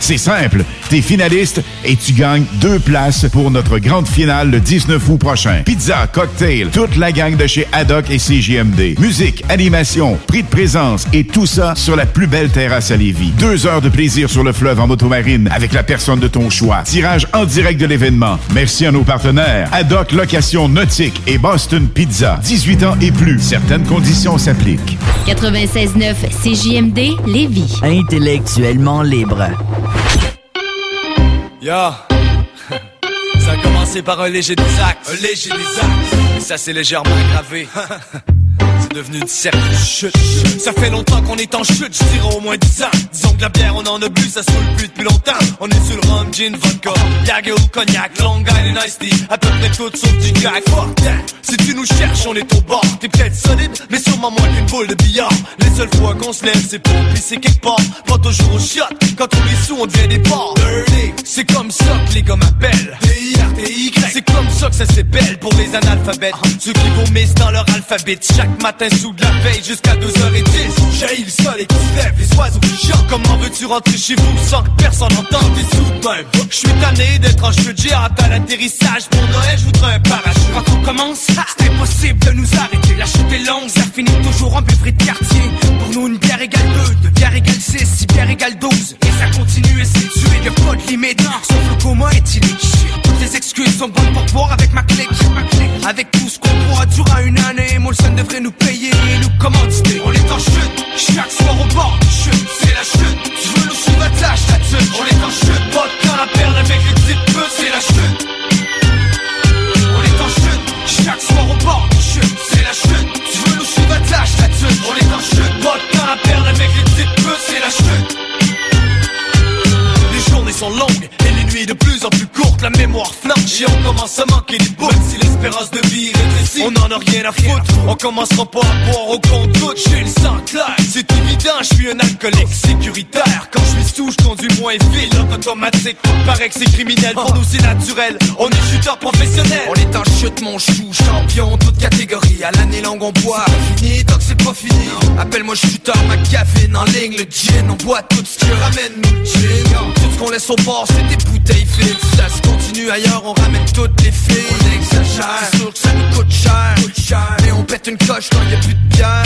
C'est simple, t'es finaliste et tu gagnes deux places pour notre grande finale le 19 août prochain. Pizza, cocktail, toute la gang de chez Haddock et CJMD. Musique, animation, prix de présence et tout ça sur la plus belle terrasse à Lévis. Deux heures de plaisir sur le fleuve en motomarine avec la personne de ton choix. Tirage en direct de l'événement. Merci à nos partenaires. Haddock Location Nautique et Boston Pizza. 18 ans et plus. Certaines conditions s'appliquent. 96.9 CJMD Lévis. Intellectuellement libre. Yo Ça a commencé par un léger désaxe. Un léger désaxe. Et ça c'est légèrement aggravé. [LAUGHS] Devenu une certaine chute. Ça fait longtemps qu'on est en chute, je dirais au moins 10 ans. Disons que la bière, on en a bu, ça se roule plus depuis longtemps. On est sur le rhum, gin, vodka, Jagger ou cognac, Long Island Ice Tea. À peu près tout sauf du gag. Fuck. Si tu nous cherches, on est au bord. T'es peut-être solide, mais sûrement moins qu'une boule de billard. Les seules fois qu'on se lève, c'est pour pisser quelque part. Pas toujours au shot. Quand on est sous, on devient des porcs. C'est comme ça que les gars m'appellent. D-I-R-T-Y. C'est comme ça que ça s'appelle pour les analphabètes. Ceux qui vomissent dans leur alphabet. Chaque matin sous de la veille jusqu'à 2h10. J'ai le sol et qui lève, les oiseaux qui. Comment veux-tu rentrer chez vous sans que personne n'entende tes même? Je suis tanné d'être en cheveux de à l'atterrissage. Pour Noël, je un parachute. Quand on commence, c'est impossible de nous arrêter. La chute est longue, ça finit toujours en buffet de quartier. Pour nous, une bière égale 2, deux bières égale 6, six bières égale 12. Et ça continue et c'est tué, y'a pas de limite. Sauf le coma est illique. Toutes les excuses sont bonnes pour boire avec ma clique. Avec tout ce qu'on pourra durant une année, Molson devrait nous payer et nous commanditer. On est en chute, chaque soir au bord chute, c'est la chute. Tu veux nous attache ta tuque. On est en chute, temps à perdre avec les petites putes, c'est la chute. On est en chute, chaque soir au bord chute, c'est la chute. Tu veux nous attache ta tuque. On est en chute, temps à perdre avec les petites putes, c'est la chute. Les journées sont longues et les nuits de plus en plus courtes. La mémoire flanche on commence à manquer des bouts. Si l'espérance de vie rétrécit, on en a rien à foutre. On commencera pas à boire au compte goutte. J'ai le sang clair, c'est évident, je suis un alcoolique sécuritaire. Quand je suis sous, je conduis moins vite. automatique, paraît que c'est criminel. Pour nous, c'est naturel. On est chuteur professionnel. On est en chute, mon chou, champion, toute catégorie. À l'année longue, on boit. Fini, tant que c'est pas fini. Appelle-moi chuteur, ma caféine en ligne, le gin. On boit tout ce qui ramène nous gin. Tout ce qu'on laisse au bord, c'est des bouteilles vides. Ça se continue ailleurs, on ramène toutes les filles. On exagère, c'est sûr que ça nous coûte cher. Et on pète une coche quand y a plus de bière.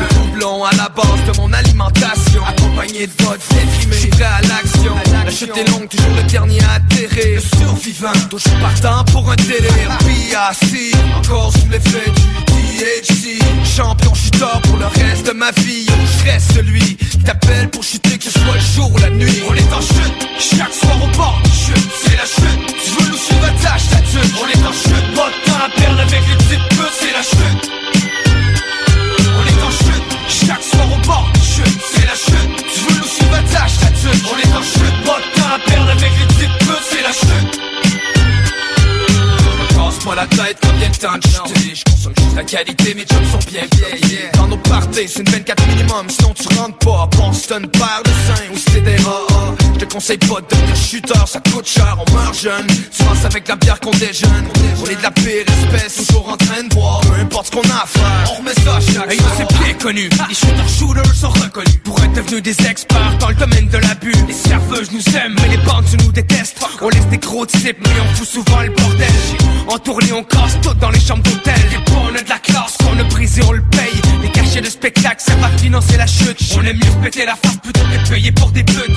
Le doublon à la base de mon alimentation. Accompagné de votre déprimé. J'suis prêt à l'action. La chute est longue, toujours le dernier à atterrir. Le survivant, toujours partant pour un délire. B.A.C. encore sous l'effet du THC. Champion chuteur pour le reste de ma vie. Je reste celui qui t'appelle pour chuter, que ce soit le jour ou la nuit. On est en chute, chaque soir au bord du chute, c'est la chute. Tu veux nous suivre, attache ta tuque. On est en chute, pas de temps à perdre avec les petites putes, c'est la chute. On est en chute, chaque soir au bord du chute, c'est la chute. Tu veux nous suivre, attache. On est en chute, pas de temps à perdre avec les petites putes, c'est la chute. Casse-moi la tête temps de chuter Je consomme juste la qualité, mes jobs sont bien vieilles Dans nos parties, c'est une 24 minimum Sinon tu rentres pas, Boston, paire de seins ou c'est des rats Je conseille pas de devenir shooter, ça coûte cher, on meurt jeune. Penses avec la bière qu'on déjeune. On est de la pire espèce, toujours en train de boire. Peu importe ce qu'on a à faire, on remet ça chaque Et c'est bien connu, les shooters shooters sont reconnus. Pour être devenus des experts dans le domaine de l'abus. Les serveuses nous aiment, mais les bandes nous détestent. On laisse des gros types, mais on fout souvent le bordel. En tournée, on casse tout dans les chambres d'hôtel. Les bonnes de la classe qu'on a brisé, on le paye. Les cachets de spectacle, ça va financer la chute. On aime mieux péter la face plutôt que de payer pour des putes.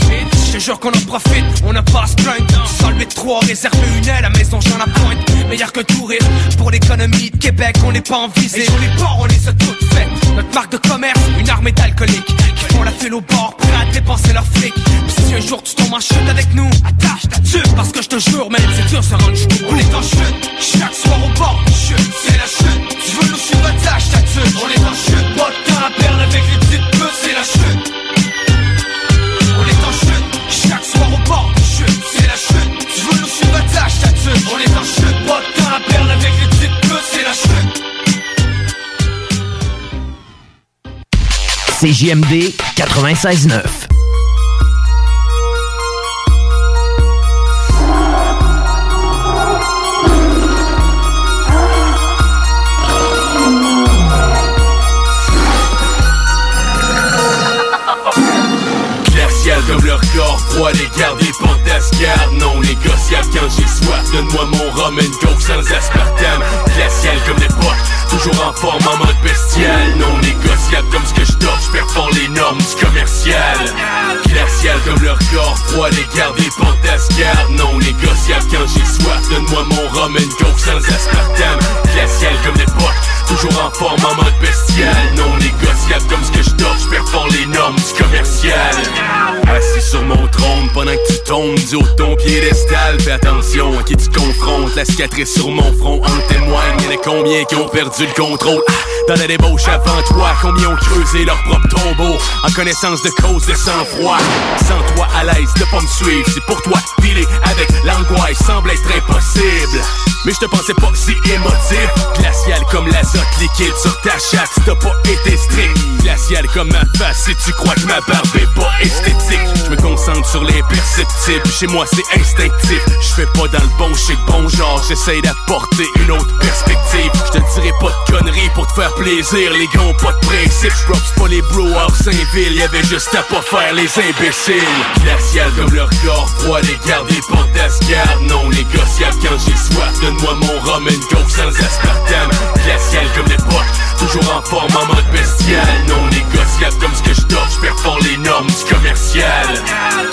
Je jure qu'on en profite, on n'a pas à se plaindre. Salvé de trois, réservé une aile, la maison j'en la pointe. Meilleur que tourisme, pour l'économie de Québec, on n'est pas en visée. Et sur les ports, on les a toutes faites. Notre marque de commerce, une armée d'alcooliques qui font la file au bord, prêts à dépenser leur fric. Puis si un jour tu tombes en chute avec nous, attache ta tuque, parce que je te jure, man, c'est dur, ça rend chute. On est en chute, chaque soir au bord, chute, c'est la chute. Tu veux nous suivre, attache ta tuque. On est en chute, pas de temps à perdre avec les petites putes, c'est la chute. Pas de temps à perdre avec les petites putes, c'est la chute. CJMD 96.9. corps froid, les garder fantascades Non négociable quand j'ai soif, donne-moi mon rum and coke sans aspartame. Glacial comme l'époque, toujours en forme en mode bestial. Non négociable comme ce que je dors, je performe les normes du commercial. Glacial comme leur corps froid, les garder fantascades Non négociable quand j'ai soif, donne-moi mon rum and sans aspartame. Glacial comme l'époque, toujours en forme en mode bestial. Non négociable comme ce que je dors, je performe les normes du commercial. Assis sur mon trône pendant que tu tombes du haut de ton piédestal. Fais attention à qui tu confrontes La cicatrice sur mon front en témoigne. Y'en a combien qui ont perdu le contrôle? Ah, Dans la débauche avant toi Combien ont creusé leur propre tombeau? En connaissance de cause de sang-froid. Sans toi à l'aise de pas me suivre C'est pour toi dealer avec l'angoisse Semble être impossible Mais je te pensais pas si émotif. Glacial comme l'azote liquide sur ta chatte. T'as pas été strict. Glacial comme ma face Si tu crois que ma barbe est pas esthétique. Je me concentre sur les perceptibles. Chez moi c'est instinctif. Je fais pas dans le bon chic bon genre. J'essaye d'apporter une autre perspective. Je te dirai pas de conneries pour te faire plaisir. Les gars ont pas de principe. J'props pas les bros hors Saint-Ville. Y'avait juste à pas faire les imbéciles. Glacial comme leur corps. Froid Les garder fantascades Non négociable quand j'ai soif Donne-moi mon rum and coke sans aspartame. Glacial comme l'époque Toujours en forme en mode bestial. Non négociable comme ce que je dors Je les normes du commercial.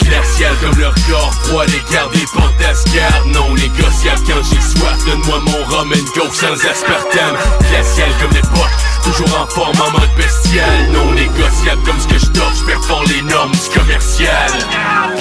Glacial comme leur corps froid Les garder fantascades Non négociable quand j'ai soif Donne-moi mon rum and coke sans aspartame. Glacial comme l'époque Toujours en forme en mode bestial. Non négociable comme ce que je dors Je performe les normes du commercial.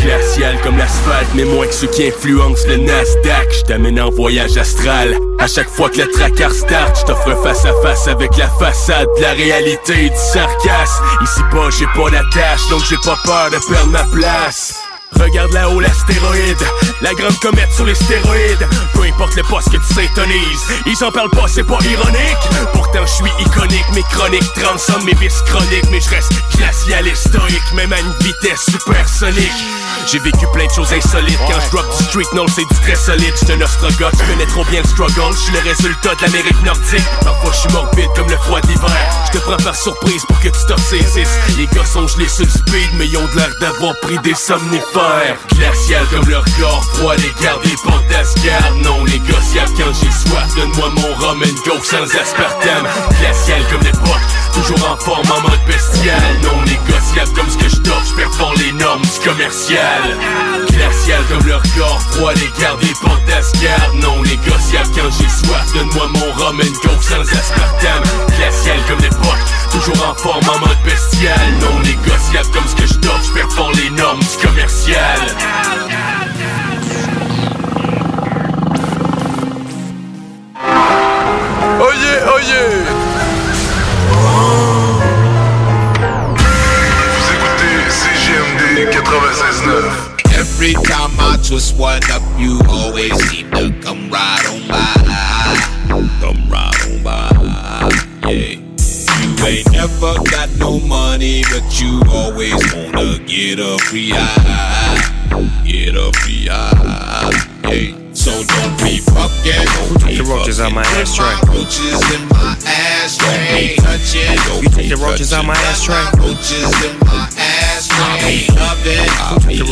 Glacial comme l'asphalte Mais moins que ceux qui influencent le Nasdaq. Je t'amène en voyage astral. À chaque fois que le tracker start Je t'offre face à face avec la façade de la réalité du sarcasme. Ici pas j'ai pas d'attache Donc j'ai pas peur de perdre ma place Regarde là-haut l'astéroïde, la grande comète sur les stéroïdes. Peu importe le poste que tu s'intonises, ils en parlent pas, c'est pas ironique. Pourtant je suis iconique, mes chroniques transcendent mes vices chroniques, mais je reste glacial et stoïque, même à une vitesse supersonique. J'ai vécu plein de choses insolites quand je drop du street non c'est du très solide. J'suis un ostrogoth, je connais trop bien le struggle, je suis le résultat de l'Amérique nordique. Parfois je suis morbide comme le froid d'hiver. Je te prends par surprise pour que tu te ressaisisses. Les gars sont gelés sur speed, mais ils ont l'air d'avoir pris des somnifères. Glacial comme leur corps froid, les garder fantascades Non négociable quand j'ai soif, donne-moi mon rum and coke sans aspartame. Glacial comme l'époque, toujours en forme en mode bestial. Non négociable comme ce que je dors, je performe les normes du commercial. Glacial comme leur corps froid, les garder fantascades Non négociable quand j'ai soif, donne-moi mon rum and coke sans aspartame. Glacial comme l'époque, toujours en forme en mode bestial. Non négociable comme ce que je dors, je performe les normes du commercial 9,9. Every time I twist one up, you always seem to come right on by. Come right on by. Yeah. You ain't never got no money, but you always wanna get a free eye. Get a free eye. Yeah. So don't be fucking. Don't took the roaches out my ashtray. Roaches in my ashtray. Don't be touching. You took the roaches out my. Roaches in my ashtray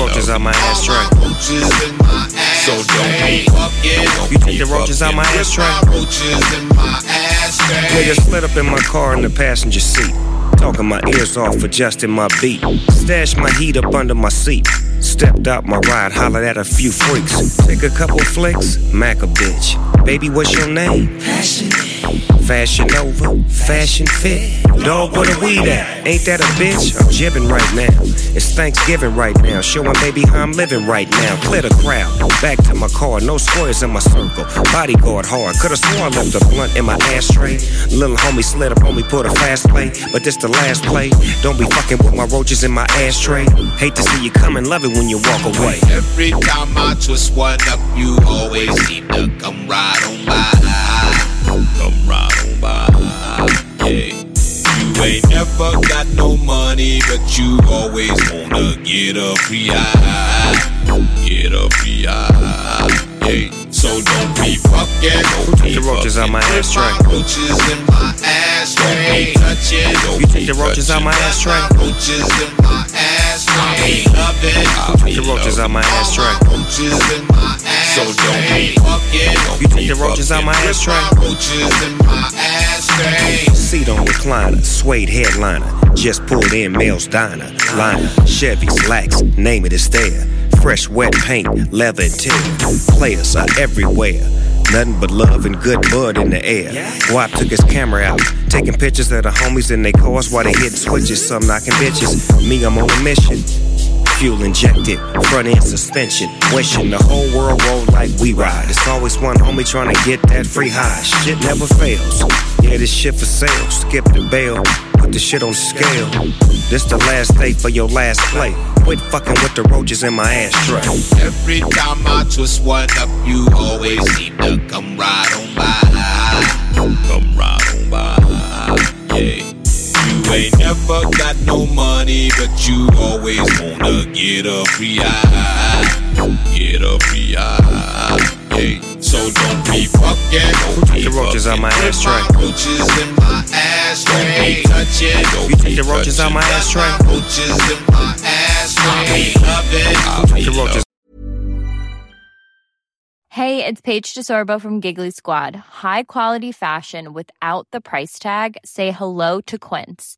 roaches out my ashtray? Roaches in my ashtray. So don't be fucking. You take the roaches out my ashtray? Roaches in my ashtray. Nigga slid up in my car in the passenger seat. Talking my ears off, adjusting my beat. Stashed my heat up under my seat. Stepped out my ride, hollered at a few freaks. Take a couple flicks, Mac a bitch. Baby, what's your name? Fashion over, fashion fit. Dog, where the weed at? Ain't that a bitch? I'm jibbing right now. It's Thanksgiving right now. Showing baby how I'm living right now. Clear the crowd. Back to my car, no squares in my circle. Bodyguard hard. Could've sworn left a blunt in my ashtray. Little homie slid up on me, put a fast play. But this the last play. Don't be fucking with my roaches in my ashtray. Hate to see you coming, love it when you walk away. Every time I twist one up, you always seem to come right on by. Come right on by. Yeah. You ain't never got no money, but you always wanna get a free eye. Get a free eye. Yeah. So don't be fucking. Who took the roaches out my ashtray? Roaches in my ashtray. Touch. You took the roaches out my ashtray? Roaches in my ashtray. Love it. Who took the roaches out my ashtray? Roaches in my. So don't be fucking. You took the roaches out my ashtray? Roaches in my ashtray. Seat on recliner, suede headliner. Just pulled in Mel's Diner. Liner, Chevys, Lax, name it is there. Fresh wet paint, leather and tear. Players are everywhere. Nothing but love and good bud in the air. Guap took his camera out, taking pictures of the homies in their cars while they hitting switches. Some knocking bitches. Me, I'm on a mission. Fuel injected, front end suspension. Wishing the whole world roll like we ride. It's always one homie trying to get that free high. Shit never fails. Yeah, this shit for sale. Skip the bail, put the shit on scale. This the last day for your last play. Quit fucking with the roaches in my ashtray. Every time I twist one up, you always seem to come right on by. Come right on by. Yeah. You ain't never got no money, but you always wanna get a free eye. Get a free eye. Yeah. So don't be fucking. Who took the roaches out my ashtray? Roaches in my ashtray. Touch it. You took the roaches out my ashtray? Roaches in my ashtray. Love it. The roaches Hey, it's Paige DeSorbo from Giggly Squad. High quality fashion without the price tag. Say hello to Quince.